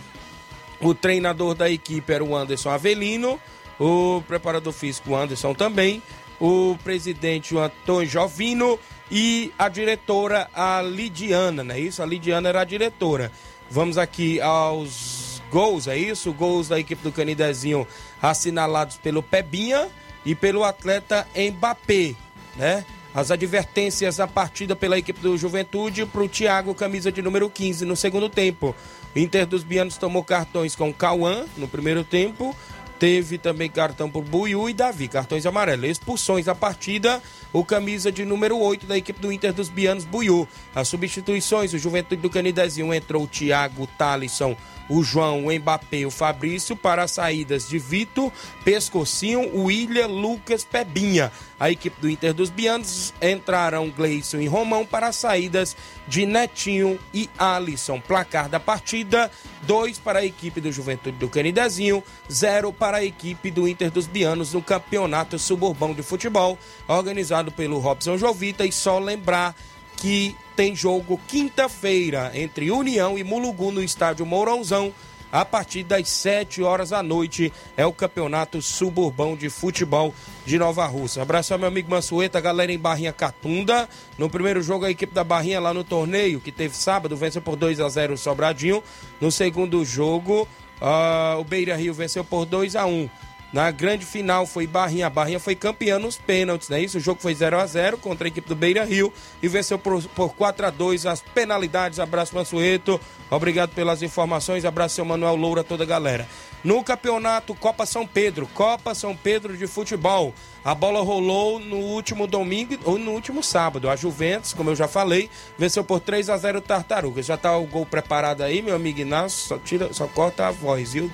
O treinador da equipe era o Anderson Avelino, o preparador físico Anderson também, o presidente o Antônio Jovino e a diretora a Lidiana, não é isso? A Lidiana era a diretora. Vamos aqui aos gols, é isso? Gols da equipe do Canidezinho assinalados pelo Pebinha e pelo atleta Mbappé, né? As advertências a partida pela equipe do Juventude para o Thiago, camisa de número 15, no segundo tempo. Inter dos Bianos tomou cartões com Cauã no primeiro tempo. Teve também cartão por Buiu e Davi, cartões amarelos. Expulsões a partida, o camisa de número 8 da equipe do Inter dos Bianos, Buiu. As substituições, o Juventude do Canidezinho entrou o Thiago, Talisson, o João, o Mbappé, o Fabrício para as saídas de Vitor, Pescocinho, William, Lucas, Pebinha. A equipe do Inter dos Bianos entraram Gleison e Romão para as saídas de Netinho e Alisson. Placar da partida: 2 para a equipe do Juventude do Canidezinho, 0 para a equipe do Inter dos Bianos no Campeonato Suburbão de Futebol, organizado pelo Robson Jovita. E só lembrar que tem jogo quinta-feira entre União e Mulugu no estádio Mourãozão. A partir das 7 horas da noite é o Campeonato Suburbão de Futebol de Nova Rússia. Abraço ao meu amigo Mansueta, galera em Barrinha Catunda. No primeiro jogo, a equipe da Barrinha lá no torneio, que teve sábado, venceu por 2 a 0 o Sobradinho. No segundo jogo, ah, o Beira Rio venceu por 2 a 1 na grande final foi Barrinha. A Barrinha foi campeã nos pênaltis, é isso? O jogo foi 0 a 0 contra a equipe do Beira Rio e venceu por, por 4 a 2 as penalidades. Abraço, Mansueto. Obrigado pelas informações. Abraço, seu Manuel Loura, toda a galera. No campeonato Copa São Pedro, Copa São Pedro de futebol. A bola rolou no último domingo ou no último sábado. A Juventus, como eu já falei, venceu por 3 a 0 Tartarugas. Já tá o gol preparado aí, meu amigo Inácio. Só, tira, só corta a voz, viu?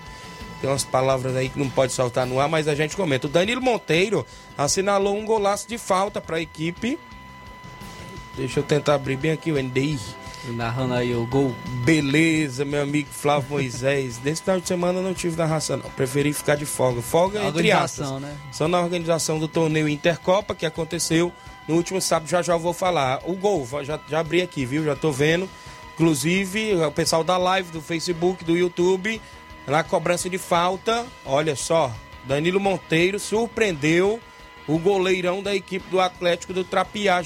Tem umas palavras aí que não pode soltar no ar, mas a gente comenta. O Danilo Monteiro assinalou um golaço de falta para a equipe. Deixa eu tentar abrir bem aqui o NDI. Narrando aí o gol. Beleza, meu amigo Flávio Moisés. Nesse final de semana eu não tive narração, não. Preferi ficar de folga. Folga entre aspas. né? Só na organização do torneio Intercopa, que aconteceu no último sábado. Já já vou falar. O gol, já, já abri aqui, viu? Já tô vendo. Inclusive, o pessoal da live, do Facebook, do YouTube, na cobrança de falta, olha só, Danilo Monteiro surpreendeu o goleirão da equipe do Atlético do Trapiá.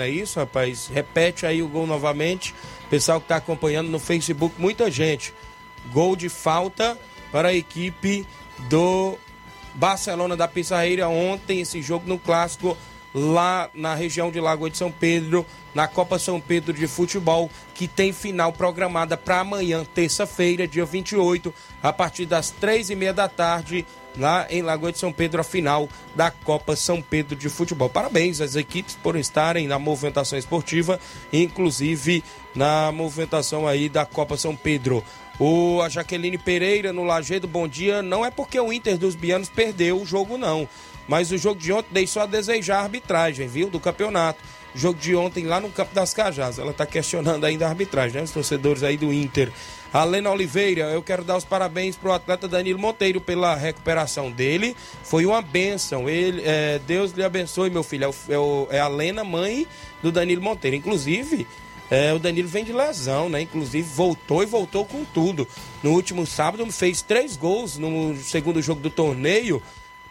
É isso, rapaz? Repete aí o gol novamente. Pessoal que está acompanhando no Facebook, muita gente. Gol de falta para a equipe do Barcelona da Pissarreira ontem, esse jogo no clássico lá na região de Lagoa de São Pedro, na Copa São Pedro de Futebol, que tem final programada para amanhã, terça-feira, dia 28, a partir das três e meia da tarde, lá em Lagoa de São Pedro, a final da Copa São Pedro de Futebol. Parabéns às equipes por estarem na movimentação esportiva, inclusive na movimentação aí da Copa São Pedro. O a Jaqueline Pereira no Lagedo, bom dia. Não é porque o Inter dos Bianos perdeu o jogo, não. Mas o jogo de ontem deixou a desejar a arbitragem, viu? Do campeonato. Jogo de ontem lá no Campo das Cajás. Ela está questionando ainda a arbitragem, né? Os torcedores aí do Inter. A Lena Oliveira, eu quero dar os parabéns pro atleta Danilo Monteiro pela recuperação dele. Foi uma bênção. Ele, é, Deus lhe abençoe, meu filho. É, o- é, o- é a Lena, mãe do Danilo Monteiro. Inclusive, é, o Danilo vem de lesão, né? Inclusive, voltou e voltou com tudo. No último sábado, fez três gols no segundo jogo do torneio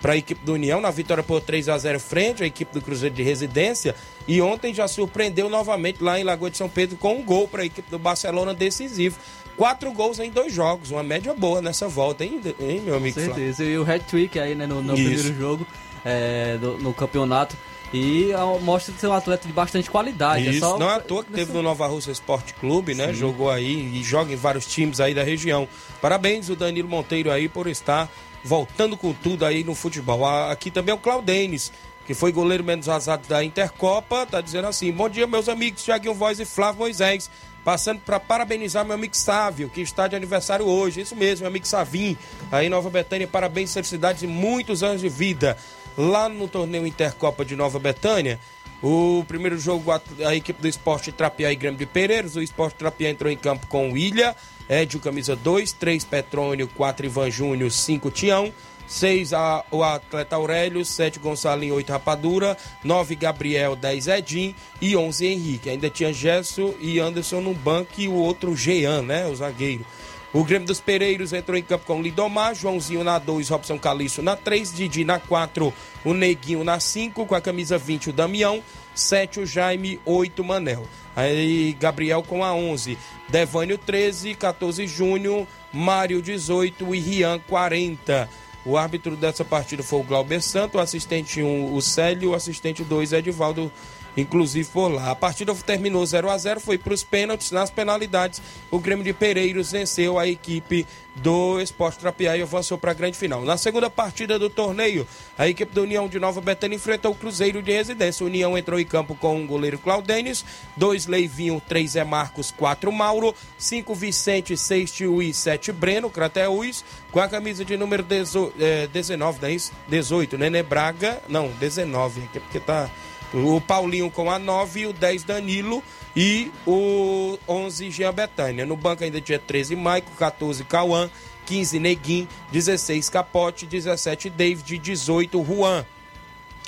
para a equipe do União, na vitória por 3 a 0 frente à equipe do Cruzeiro de Residência. E ontem já surpreendeu novamente lá em Lagoa de São Pedro com um gol para a equipe do Barcelona decisivo. Quatro gols em dois jogos, uma média boa nessa volta, hein, hein meu amigo? Com Flávio? certeza. E o hat-trick aí, né, no, no primeiro jogo é, do- no campeonato. E ah, mostra ser um atleta de bastante qualidade. Isso, é só... não é à toa que teve no Nova Russa Esporte Clube, né? Sim. Jogou aí e joga em vários times aí da região. Parabéns o Danilo Monteiro aí por estar voltando com tudo aí no futebol. Aqui também é o Claudenes, que foi goleiro menos vazado da Intercopa, tá dizendo assim: Bom dia, meus amigos, Thiaguinho Voz e Flávio Moisés. Passando para parabenizar meu amigo Sávio, que está de aniversário hoje. Isso mesmo, meu amigo Savim, aí em Nova Betânia. Parabéns, felicidades e muitos anos de vida. Lá no torneio Intercopa de Nova Betânia, o primeiro jogo, a, a equipe do Esporte Trapiá e Grêmio de Pereiros. O Esporte Trapiá entrou em campo com o Ilha, Edio, camisa 2, 3 Petrônio, 4 Ivan Júnior, 5 Tião. 6 a, o atleta Aurélio, 7 Gonçalinho, 8 Rapadura, 9 Gabriel, 10 Edim e 11 Henrique. Ainda tinha Gesso e Anderson no banco e o outro Jean, né, o zagueiro. O Grêmio dos Pereiros entrou em campo com Lidomar, Joãozinho na 2, Robson Calixto na 3, Didi na 4, o Neguinho na 5, com a camisa 20 o Damião, 7 o Jaime, 8 Manel. Aí Gabriel com a 11, Devânio 13, 14 Júnior, Mário 18 e Rian 40. O árbitro dessa partida foi o Glauber Santo, o assistente 1 o Célio, o assistente 2 Edivaldo inclusive por lá. A partida terminou 0 a 0 foi para os pênaltis. Nas penalidades, o Grêmio de Pereiros venceu a equipe do Esporte Trapiá e avançou para a grande final. Na segunda partida do torneio, a equipe da União de Nova Betânia enfrentou o Cruzeiro de Residência. A União entrou em campo com o goleiro Claudênis, dois Leivinho, três é Marcos, quatro Mauro, cinco Vicente, seis Tio e sete Breno, Crateus, com a camisa de número 19, não é isso? 18, Nenê Braga, não, 19, aqui é porque tá o Paulinho com a 9, o 10 Danilo e o 11 Jean Betânia. No banco ainda tinha 13 Maico, 14 Cauã, 15 Neguim, 16 Capote, 17 David, 18 Juan.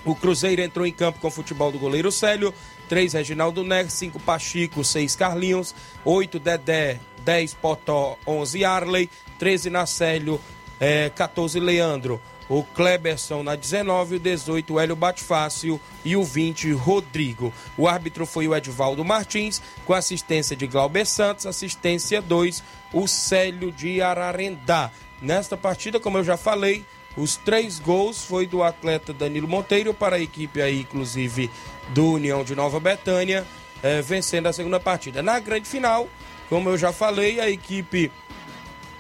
O Cruzeiro entrou em campo com o futebol do goleiro Célio, 3 Reginaldo Neves, 5 Pachico, 6 Carlinhos, 8 Dedé, 10 Potó, 11 Arley, 13 Nacélio, eh, 14 Leandro. O Kleberson na 19, o 18, o Hélio Batfácil e o 20, Rodrigo. O árbitro foi o Edvaldo Martins, com assistência de Glauber Santos, assistência 2, o Célio de Ararendá. Nesta partida, como eu já falei, os três gols foi do atleta Danilo Monteiro para a equipe aí, inclusive, do União de Nova Betânia, eh, vencendo a segunda partida. Na grande final, como eu já falei, a equipe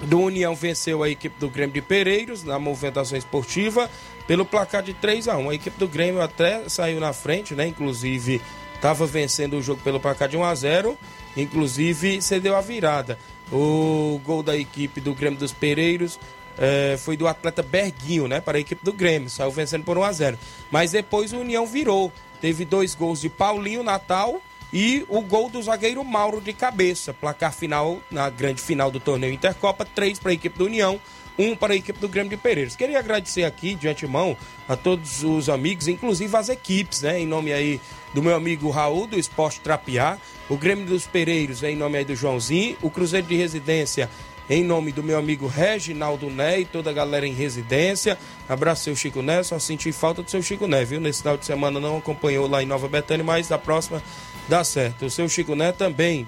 do União venceu a equipe do Grêmio de Pereiros na movimentação esportiva pelo placar de 3 a 1 A equipe do Grêmio até saiu na frente, né? Inclusive estava vencendo o jogo pelo placar de 1 a 0 inclusive cedeu a virada. O gol da equipe do Grêmio dos Pereiros eh, foi do atleta Berguinho, né? Para a equipe do Grêmio, saiu vencendo por 1 a 0 Mas depois o União virou. Teve dois gols de Paulinho Natal e o gol do zagueiro Mauro de cabeça. Placar final na grande final do torneio Intercopa, três para a equipe do União, um para a equipe do Grêmio de Pereiros. Queria agradecer aqui de antemão a todos os amigos, inclusive as equipes, né? Em nome aí do meu amigo Raul do Esporte Trapiá, o Grêmio dos Pereiros em nome aí do Joãozinho, o Cruzeiro de Residência em nome do meu amigo Reginaldo Né e toda a galera em residência. Abraço seu Chico Né, só senti falta do seu Chico Né, viu? Nesse final de semana não acompanhou lá em Nova Betânia, mas da próxima dá certo. O seu Chico Né também.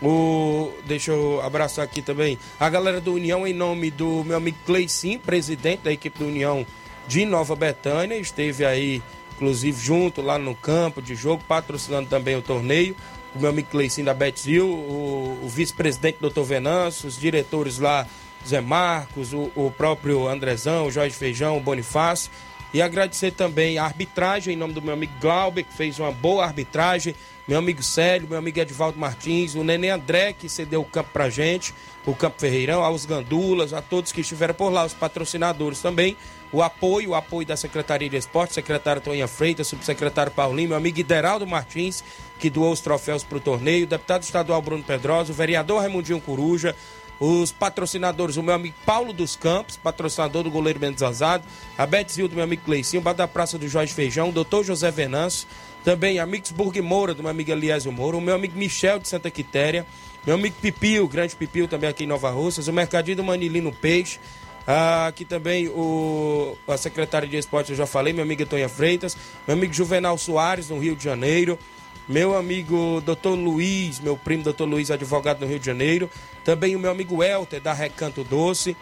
O, deixa eu abraçar aqui também a galera do União em nome do meu amigo Cleicim, presidente da equipe do União de Nova Betânia, esteve aí inclusive junto lá no campo de jogo, patrocinando também o torneio. O meu amigo Cleicim da Betzil, o, o vice-presidente doutor Venâncio, os diretores lá, Zé Marcos, o, o próprio Andrezão, o Jorge Feijão, o Bonifácio. E agradecer também a arbitragem em nome do meu amigo Glauber, que fez uma boa arbitragem, meu amigo Célio, meu amigo Edvaldo Martins, o Nenê André, que cedeu o campo pra gente, o Campo Ferreirão, aos Gandulas, a todos que estiveram por lá, os patrocinadores também, o apoio, o apoio da Secretaria de Esporte, secretário Toninha Freitas, subsecretário Paulinho, meu amigo Ideraldo Martins, que doou os troféus pro torneio, o deputado estadual Bruno Pedrosa, o vereador Raimundinho Coruja, os patrocinadores, o meu amigo Paulo dos Campos, patrocinador do goleiro Mendes Azado, a Betzil do meu amigo Cleicinho, o Bar da Praça do Jorge Feijão, o doutor José Venâncio, também a Mixburg Moura, do meu amigo Eliésio Moura, o meu amigo Michel de Santa Quitéria, meu amigo Pipio, grande Pipio também aqui em Nova Russas, o Mercadinho do Manilino Peixe, ah, aqui também o, a secretária de esporte, eu já falei, minha amiga Tonha Freitas, meu amigo Juvenal Soares, no Rio de Janeiro, meu amigo Dr. Luiz, meu primo Dr. Luiz, advogado no Rio de Janeiro, também o meu amigo Elter, da Recanto Doce,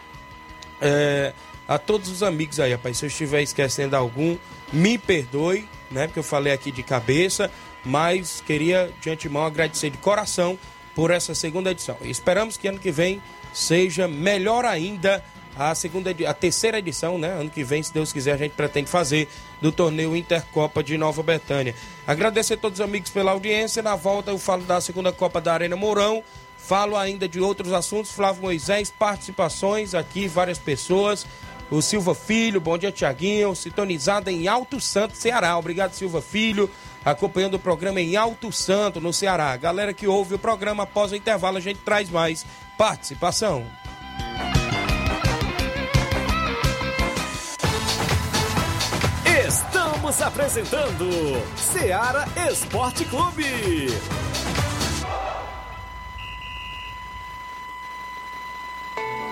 é, a todos os amigos aí, rapaz, se eu estiver esquecendo algum, me perdoe, né? Porque eu falei aqui de cabeça, mas queria de antemão agradecer de coração por essa segunda edição. E esperamos que ano que vem seja melhor ainda a segunda a terceira edição, né? Ano que vem, se Deus quiser, a gente pretende fazer do torneio Intercopa de Nova Betânia. Agradecer a todos os amigos pela audiência. Na volta eu falo da segunda Copa da Arena Mourão. Falo ainda de outros assuntos. Flávio Moisés, participações aqui, várias pessoas. O Silva Filho, bom dia, Tiaguinho. Sintonizada em Alto Santo, Ceará. Obrigado, Silva Filho. Acompanhando o programa em Alto Santo, no Ceará. Galera que ouve o programa após o intervalo, a gente traz mais participação. Estamos apresentando Seara Esporte Clube.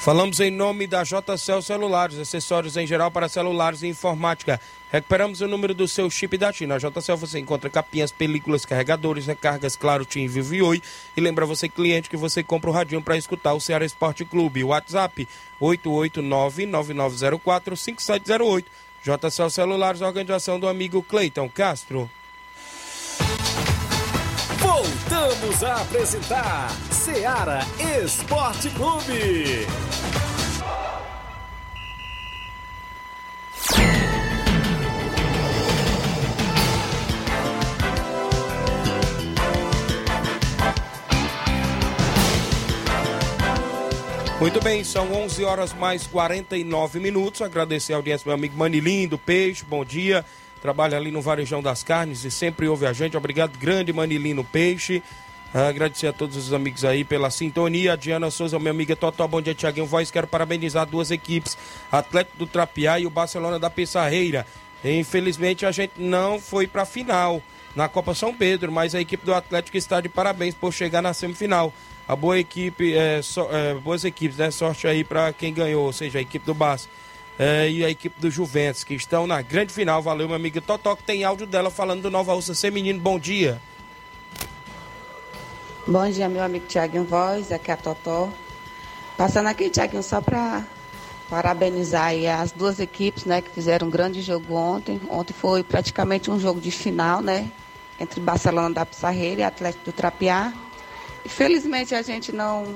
Falamos em nome da JCL Celulares, acessórios em geral para celulares e informática. Recuperamos o número do seu chip da TIM. Na JCL você encontra capinhas, películas, carregadores, recargas, claro, TIM, Vivo e Oi. E lembra você, cliente, que você compra o radinho para escutar o Ceará Esporte Clube. WhatsApp 889-9904-5708. JCL Celulares, organização do amigo Cleiton Castro. Voltamos a apresentar Seara Esporte Clube. Muito bem, são 11 horas mais 49 minutos. Agradecer a audiência meu amigo Manilim do Peixe, bom dia. Trabalha ali no Varejão das Carnes e sempre ouve a gente. Obrigado, grande Manilino Peixe. Agradecer a todos os amigos aí pela sintonia. A Diana Souza, minha amiga Totó, bom dia, Tiaguinho Voz. Quero parabenizar duas equipes, Atlético do Trapiá e o Barcelona da Pissarreira. Infelizmente a gente não foi para a final na Copa São Pedro, mas a equipe do Atlético está de parabéns por chegar na semifinal a boa equipe, é, so, é, boas equipes, né? Sorte aí para quem ganhou, ou seja, a equipe do Barça é, e a equipe do Juventus, que estão na grande final. Valeu, meu amigo Totó, que tem áudio dela falando do Nova Russa Feminino. Bom dia. Bom dia, meu amigo Tiaguinho Voz, aqui é a Totó. Passando aqui, Tiaguinho, só para parabenizar as duas equipes, né, que fizeram um grande jogo ontem. Ontem foi praticamente um jogo de final, né, entre Barcelona da Pissarreira e Atlético do Trapiá. Infelizmente a gente não,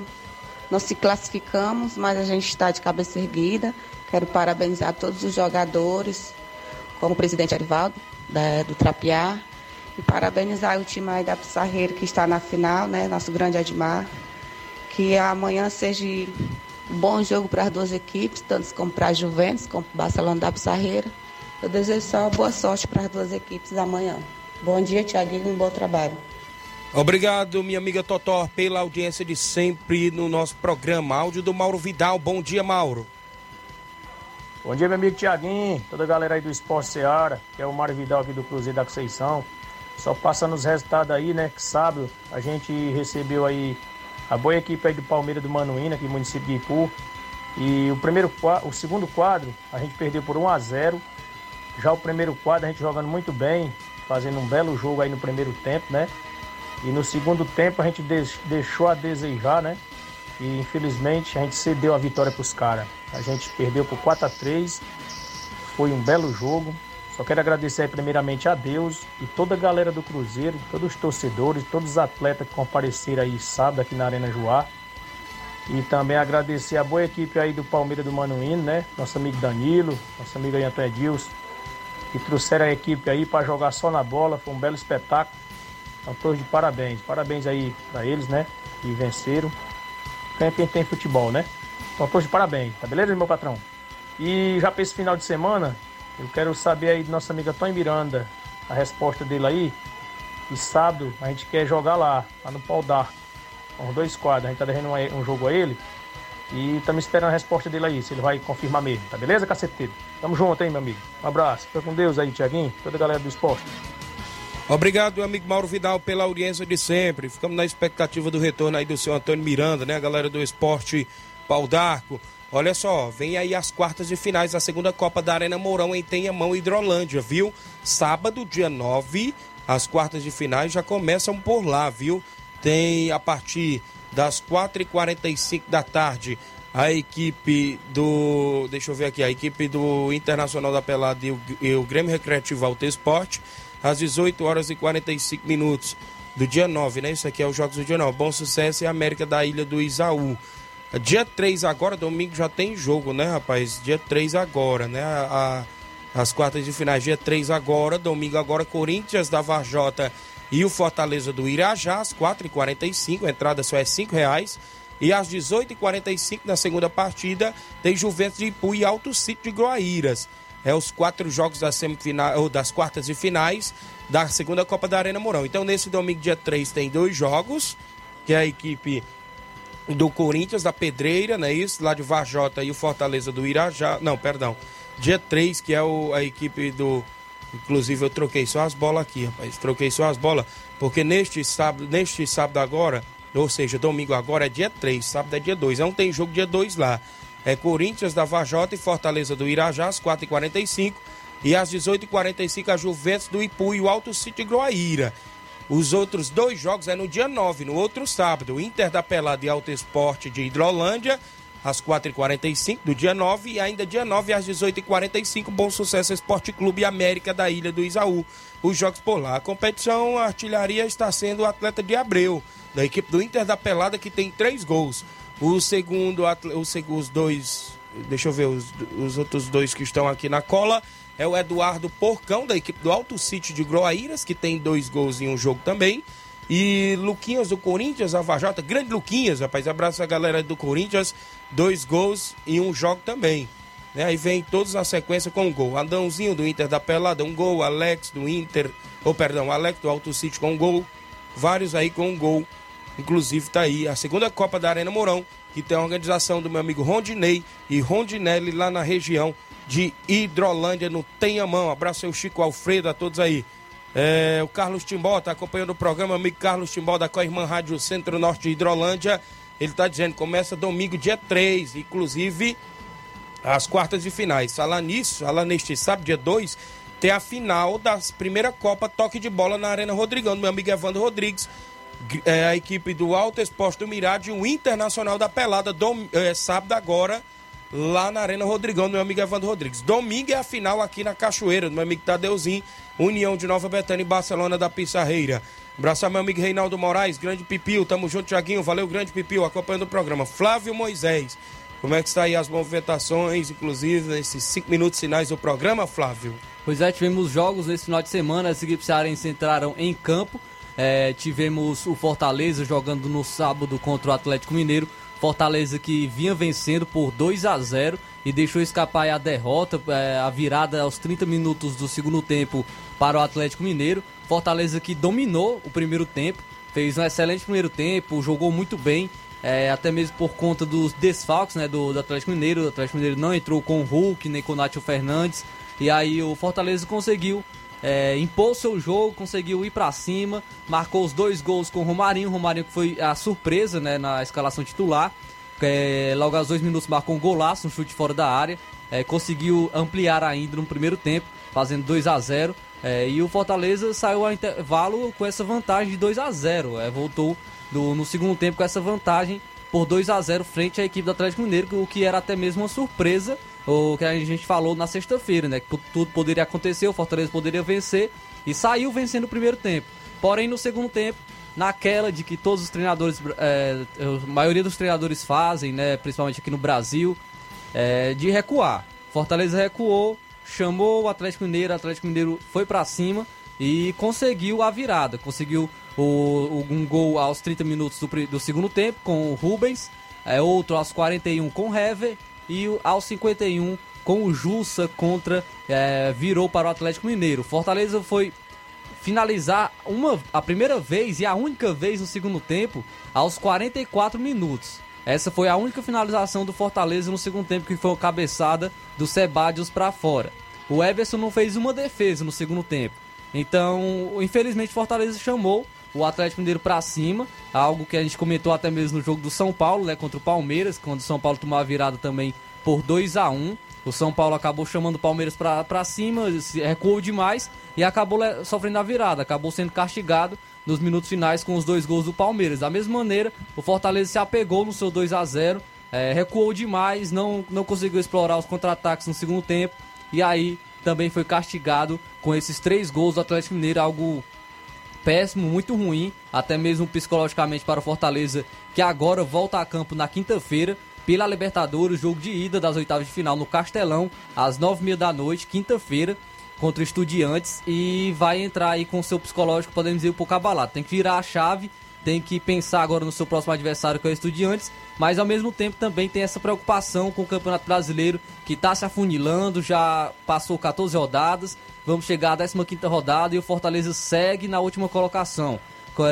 não se classificamos, mas a gente está de cabeça erguida. Quero parabenizar todos os jogadores, como o presidente Arivaldo, da, do Trapiá, e parabenizar o time aí da Pissarreira que está na final, né? Nosso grande Admar. Que amanhã seja um bom jogo para as duas equipes, tanto como para a Juventus, como para o Barcelona da Pissarreira. Eu desejo só boa sorte para as duas equipes amanhã. Bom dia, Tiaguinho, um bom trabalho. Obrigado, minha amiga Totó, pela audiência de sempre no nosso programa. Áudio do Mauro Vidal. Bom dia, Mauro. Bom dia, meu amigo Tiaguinho, toda a galera aí do Esporte Seara, que é o Mário Vidal aqui do Cruzeiro da Conceição. Só passando os resultados aí, né? Que sábado a gente recebeu aí a boa equipe aí do Palmeiras do Manuína, aqui no município de Ipu. E o primeiro o segundo quadro a gente perdeu por 1 a 0. Já o primeiro quadro a gente jogando muito bem, fazendo um belo jogo aí no primeiro tempo, né? E no segundo tempo a gente deixou a desejar, né? E infelizmente a gente cedeu a vitória para os caras. A gente perdeu por 4 a 3 Foi um belo jogo. Só quero agradecer primeiramente a Deus e toda a galera do Cruzeiro, todos os torcedores, todos os atletas que compareceram aí sábado aqui na Arena Joá. E também agradecer a boa equipe aí do Palmeiras do Manuíno, né? Nosso amigo Danilo, nosso amigo aí Antônio Edilson, que trouxeram a equipe aí para jogar só na bola. Foi um belo espetáculo. Então, todos de parabéns. Parabéns aí para eles, né? Que venceram. Quem tem futebol, né? Então, todos de parabéns. Tá beleza, meu patrão? E já para esse final de semana, eu quero saber aí do nosso amigo Tony Miranda, a resposta dele aí. E sábado a gente quer jogar lá, lá no Pau d'Arco, com os dois quadros. A gente tá devendo um, um jogo a ele. E estamos esperando a resposta dele aí, se ele vai confirmar mesmo, tá beleza, caceteiro? Tamo junto, hein, meu amigo? Um abraço. Fica com Deus aí, Tiaguinho, toda a galera do esporte. Obrigado, amigo Mauro Vidal, pela audiência de sempre. Ficamos na expectativa do retorno aí do seu Antônio Miranda, né? A galera do esporte Pau d'Arco. Olha só, vem aí as quartas de finais da segunda Copa da Arena Mourão em Tenhamão, Hidrolândia, viu? Sábado, dia 9, as quartas de finais já começam por lá, viu? Tem a partir das 4h45 da tarde a equipe do. Deixa eu ver aqui, a equipe do Internacional da Pelada e o, e o Grêmio Recreativo Alto Esporte, às 18 horas e 45 minutos do dia 9, né? Isso aqui é os Jogos do dia 9. Bom sucesso e América da Ilha do Isaú. Dia 3 agora, domingo já tem jogo, né, rapaz? Dia 3 agora, né? A, a, as quartas de finais, dia 3 agora, domingo agora, Corinthians da Varjota e o Fortaleza do Irajá, às 4h45, a entrada só é R$ reais. E às 18h45, na segunda partida, tem Juventus de Ipu e Alto Sítio de Groaíras. É os quatro jogos das, semifinais, ou das quartas de finais da segunda Copa da Arena Mourão. Então, nesse domingo, dia 3, tem dois jogos, que é a equipe do Corinthians, da Pedreira, não é isso? Lá de Varjota e o Fortaleza do Irajá. Não, perdão. Dia 3, que é o, a equipe do. Inclusive, eu troquei só as bolas aqui, rapaz. Troquei só as bolas, porque neste sábado, neste sábado agora, ou seja, domingo agora é dia 3, sábado é dia 2. Não tem jogo dia 2 lá. É Corinthians da Vajota e Fortaleza do Irajá, às 4h45. E às 18h45, a Juventus do Ipu e o Alto City Groaíra. Os outros dois jogos é no dia 9, no outro sábado. Inter da Pelada e Alto Esporte de Hidrolândia, às 4h45 do dia 9. E ainda dia 9, às 18h45, Bom Sucesso Esporte Clube América da Ilha do Isaú. Os jogos por lá. A competição, a artilharia está sendo o atleta de Abreu, da equipe do Inter da Pelada, que tem três gols. O segundo, os, dois, deixa eu ver, os, os outros dois que estão aqui na cola é o Eduardo Porcão, da equipe do Alto City de Groaíras, que tem dois gols em um jogo também. E Luquinhas do Corinthians, a Vajota, grande Luquinhas, rapaz, abraço a galera do Corinthians, dois gols em um jogo também. Né? Aí vem todos na sequência com um gol. Adãozinho do Inter da Pelada, um gol. Alex do Inter, ou perdão, Alex do Alto City com um gol. Vários aí com um gol. Inclusive tá aí a segunda Copa da Arena Mourão, que tem a organização do meu amigo Rondinei e Rondinelli lá na região de Hidrolândia, no Tenhamão. Abraço ao Chico Alfredo, a todos aí. É, o Carlos Timbó está acompanhando o programa, amigo Carlos Timbó da Coirmã Rádio Centro Norte de Hidrolândia. Ele está dizendo começa domingo, dia 3, inclusive as quartas de finais. Falar nisso, falar neste sábado, dia 2, tem a final da primeira Copa Toque de Bola na Arena Rodrigão, do meu amigo Evandro Rodrigues. É, a equipe do Alto Esporte do Mirade e o Internacional da Pelada, dom, é, sábado agora, lá na Arena Rodrigão, do meu amigo Evandro Rodrigues. Domingo é a final aqui na Cachoeira, do meu amigo Tadeuzinho, União de Nova Betânia e Barcelona da Pissarreira. Abraço ao meu amigo Reinaldo Moraes, grande Pipil, tamo junto, Tiaguinho, valeu, grande Pipil, acompanhando o programa. Flávio Moisés, como é que está aí as movimentações, inclusive nesses cinco minutos finais do programa, Flávio? Pois é, tivemos jogos nesse final de semana, as equipes cearenses entraram em campo, é, tivemos o Fortaleza jogando no sábado contra o Atlético Mineiro, Fortaleza que vinha vencendo por 2 a 0 e deixou escapar a derrota, é, a virada aos 30 minutos do segundo tempo para o Atlético Mineiro. Fortaleza que dominou o primeiro tempo, fez um excelente primeiro tempo, jogou muito bem, é, até mesmo por conta dos desfalques né, do, do, Atlético Mineiro. O Atlético Mineiro não entrou com o Hulk nem com o Nátio Fernandes. E aí o Fortaleza conseguiu é, impôs seu jogo, conseguiu ir para cima, marcou os dois gols com o Romarinho. Romarinho que foi a surpresa né, na escalação titular. É, logo aos dois minutos marcou um golaço, um chute fora da área. É, conseguiu ampliar ainda no primeiro tempo, fazendo 2 a 0 é, E o Fortaleza saiu ao intervalo com essa vantagem de 2 a 0 é, Voltou do, no segundo tempo com essa vantagem por 2 a 0 frente à equipe do Atlético Mineiro, o que era até mesmo uma surpresa o que a gente falou na sexta-feira, né? Que tudo poderia acontecer, o Fortaleza poderia vencer e saiu vencendo o primeiro tempo. Porém, no segundo tempo, naquela de que todos os treinadores, é, a maioria dos treinadores fazem, né? Principalmente aqui no Brasil, é, de recuar. Fortaleza recuou, chamou o Atlético Mineiro, o Atlético Mineiro foi para cima e conseguiu a virada. Conseguiu o, um gol aos 30 minutos do, do segundo tempo com o Rubens, é, outro aos 41 com o Hever e aos 51 com o Jussa contra. É, virou para o Atlético Mineiro. Fortaleza foi finalizar uma, a primeira vez e a única vez no segundo tempo aos 44 minutos. Essa foi a única finalização do Fortaleza no segundo tempo, que foi a cabeçada do Sebadios para fora. O Everson não fez uma defesa no segundo tempo. Então, infelizmente, Fortaleza chamou o Atlético Mineiro para cima, algo que a gente comentou até mesmo no jogo do São Paulo, né, contra o Palmeiras, quando o São Paulo tomou a virada também por 2 a 1 O São Paulo acabou chamando o Palmeiras para cima, recuou demais e acabou sofrendo a virada, acabou sendo castigado nos minutos finais com os dois gols do Palmeiras. Da mesma maneira, o Fortaleza se apegou no seu 2 a 0 é, recuou demais, não, não conseguiu explorar os contra-ataques no segundo tempo e aí também foi castigado com esses três gols do Atlético Mineiro, algo péssimo, muito ruim, até mesmo psicologicamente para o Fortaleza, que agora volta a campo na quinta-feira pela Libertadores, jogo de ida das oitavas de final no Castelão, às nove e meia da noite, quinta-feira, contra Estudiantes, e vai entrar aí com o seu psicológico, podemos dizer, um pouco abalado. Tem que virar a chave, tem que pensar agora no seu próximo adversário, que é o Estudiantes, mas ao mesmo tempo também tem essa preocupação com o Campeonato Brasileiro, que está se afunilando, já passou 14 rodadas, vamos chegar à 15 rodada e o Fortaleza segue na última colocação.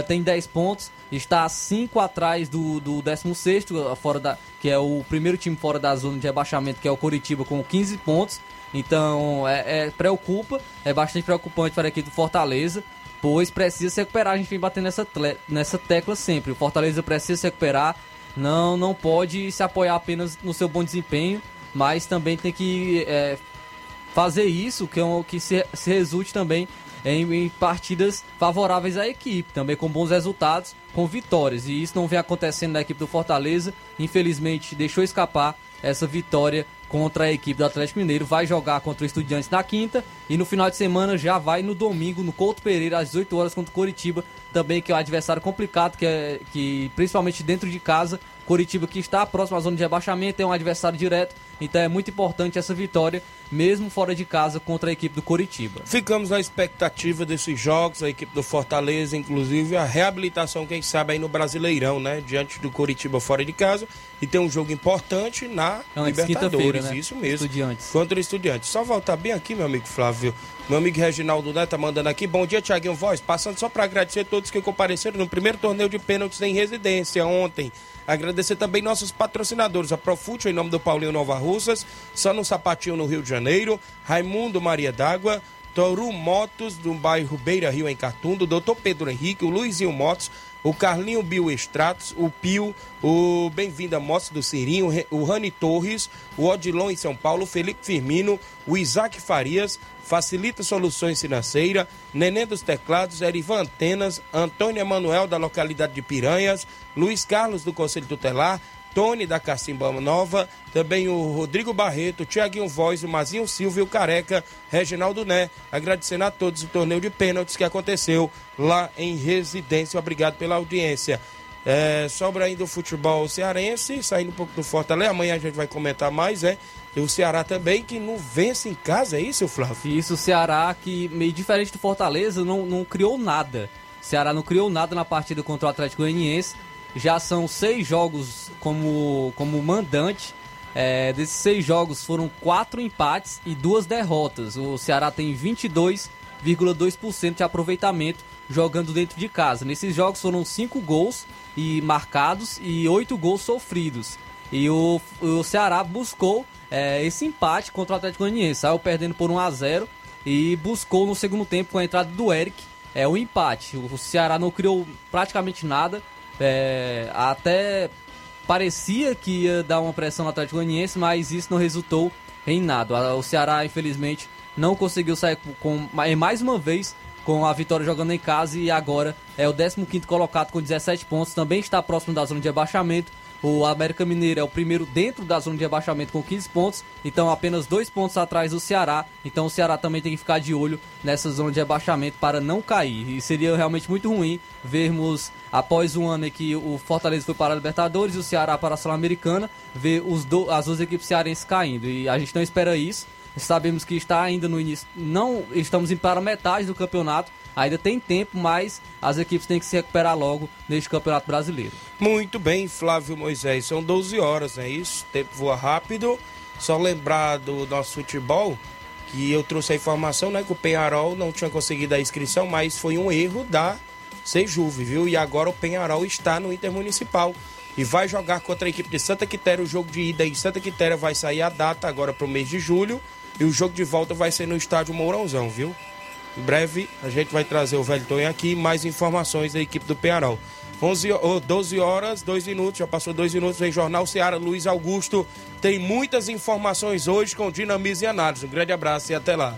Tem 10 pontos, está 5 atrás do, do 16, fora da, que é o primeiro time fora da zona de rebaixamento, que é o Coritiba, com 15 pontos. Então, é, é preocupa, é bastante preocupante para a equipe do Fortaleza, pois precisa se recuperar. A gente vem batendo nessa, nessa tecla sempre. O Fortaleza precisa se recuperar, não, não pode se apoiar apenas no seu bom desempenho, mas também tem que é, fazer isso, que, é um, que se, se resulte também em, em, partidas favoráveis à equipe, também com bons resultados, com vitórias. E isso não vem acontecendo na equipe do Fortaleza. Infelizmente, deixou escapar essa vitória contra a equipe do Atlético Mineiro. Vai jogar contra o Estudiantes na quinta e no final de semana já vai no domingo no Couto Pereira às 18 horas contra o Coritiba, também que é um adversário complicado, que é que principalmente dentro de casa Coritiba que está próximo à zona de rebaixamento, é um adversário direto, então é muito importante essa vitória, mesmo fora de casa, contra a equipe do Coritiba. Ficamos na expectativa desses jogos, a equipe do Fortaleza, inclusive a reabilitação, quem sabe, aí no Brasileirão, né? Diante do Coritiba fora de casa. E tem um jogo importante na Antes, Libertadores, né? isso mesmo. Estudiantes. Contra o Estudiantes. Só voltar bem aqui, meu amigo Flávio. Meu amigo Reginaldo Neto tá mandando aqui. Bom dia, Tiaguinho Voz. Passando só para agradecer a todos que compareceram no primeiro torneio de pênaltis em residência ontem. Agradecer também nossos patrocinadores, a Profute, em nome do Paulinho Nova Russas, Só no Sapatinho, no Rio de Janeiro, Raimundo Maria d'Água, Toru Motos, do bairro Beira Rio, em Catundo, Doutor Pedro Henrique, o Luizinho Motos, o Carlinho Bio Extratos, o Pio, o Bem-vinda Motos do Cirinho, o Rani Torres, o Odilon em São Paulo, Felipe Firmino, o Isaac Farias, Facilita Soluções Financeiras, Nenê dos Teclados, Erivan Antenas, Antônio Emanuel da localidade de Piranhas, Luiz Carlos do Conselho Tutelar, Tony da Cacimba Nova, também o Rodrigo Barreto, Tiaguinho Voz, o Mazinho Silva e o Careca, Reginaldo Né. Agradecendo a todos o torneio de pênaltis que aconteceu lá em residência. Obrigado pela audiência. É, sobra ainda o futebol cearense, saindo um pouco do Fortaleza. Amanhã a gente vai comentar mais, é. E o Ceará também, que não vence em casa, é isso, Flávio? Isso, o Ceará, que meio diferente do Fortaleza, não, não criou nada. O Ceará não criou nada na partida contra o Atlético Goianiense. Já são seis jogos como, como mandante. É, desses seis jogos foram quatro empates e duas derrotas. O Ceará tem 22,2% de aproveitamento jogando dentro de casa. Nesses jogos foram cinco gols e marcados e oito gols sofridos. E o, o Ceará buscou é, esse empate contra o Atlético Goianiense. Saiu perdendo por 1 a 0 e buscou no segundo tempo com a entrada do Eric é o empate. O Ceará não criou praticamente nada. É, até parecia que ia dar uma pressão no Atlético Goianiense, mas isso não resultou em nada. O Ceará, infelizmente, não conseguiu sair com, mais uma vez com a vitória jogando em casa e agora é o 15º colocado com 17 pontos, também está próximo da zona de abaixamento o América Mineiro é o primeiro dentro da zona de rebaixamento com 15 pontos, então apenas dois pontos atrás do Ceará. Então o Ceará também tem que ficar de olho nessa zona de rebaixamento para não cair. E seria realmente muito ruim vermos, após um ano em que o Fortaleza foi para a Libertadores e o Ceará para a Sul-Americana, ver os do, as duas equipes cearenses caindo. E a gente não espera isso. Sabemos que está ainda no início, não estamos indo para metade do campeonato, ainda tem tempo, mas as equipes têm que se recuperar logo neste Campeonato Brasileiro. Muito bem, Flávio Moisés, são 12 horas, é isso? O tempo voa rápido. Só lembrar do nosso futebol que eu trouxe a informação, né, que o Penharol não tinha conseguido a inscrição, mas foi um erro da Sejuve, viu? E agora o Penharol está no Intermunicipal e vai jogar contra a equipe de Santa Quitéria. O jogo de ida em Santa Quitéria vai sair a data agora para o mês de julho e o jogo de volta vai ser no estádio Mourãozão, viu? Em breve a gente vai trazer o Velho Tonho aqui mais informações da equipe do Penharol. 11, oh, 12 horas, 2 minutos, já passou 2 minutos em Jornal Ceará. Luiz Augusto tem muitas informações hoje com dinamismo e análise. Um grande abraço e até lá.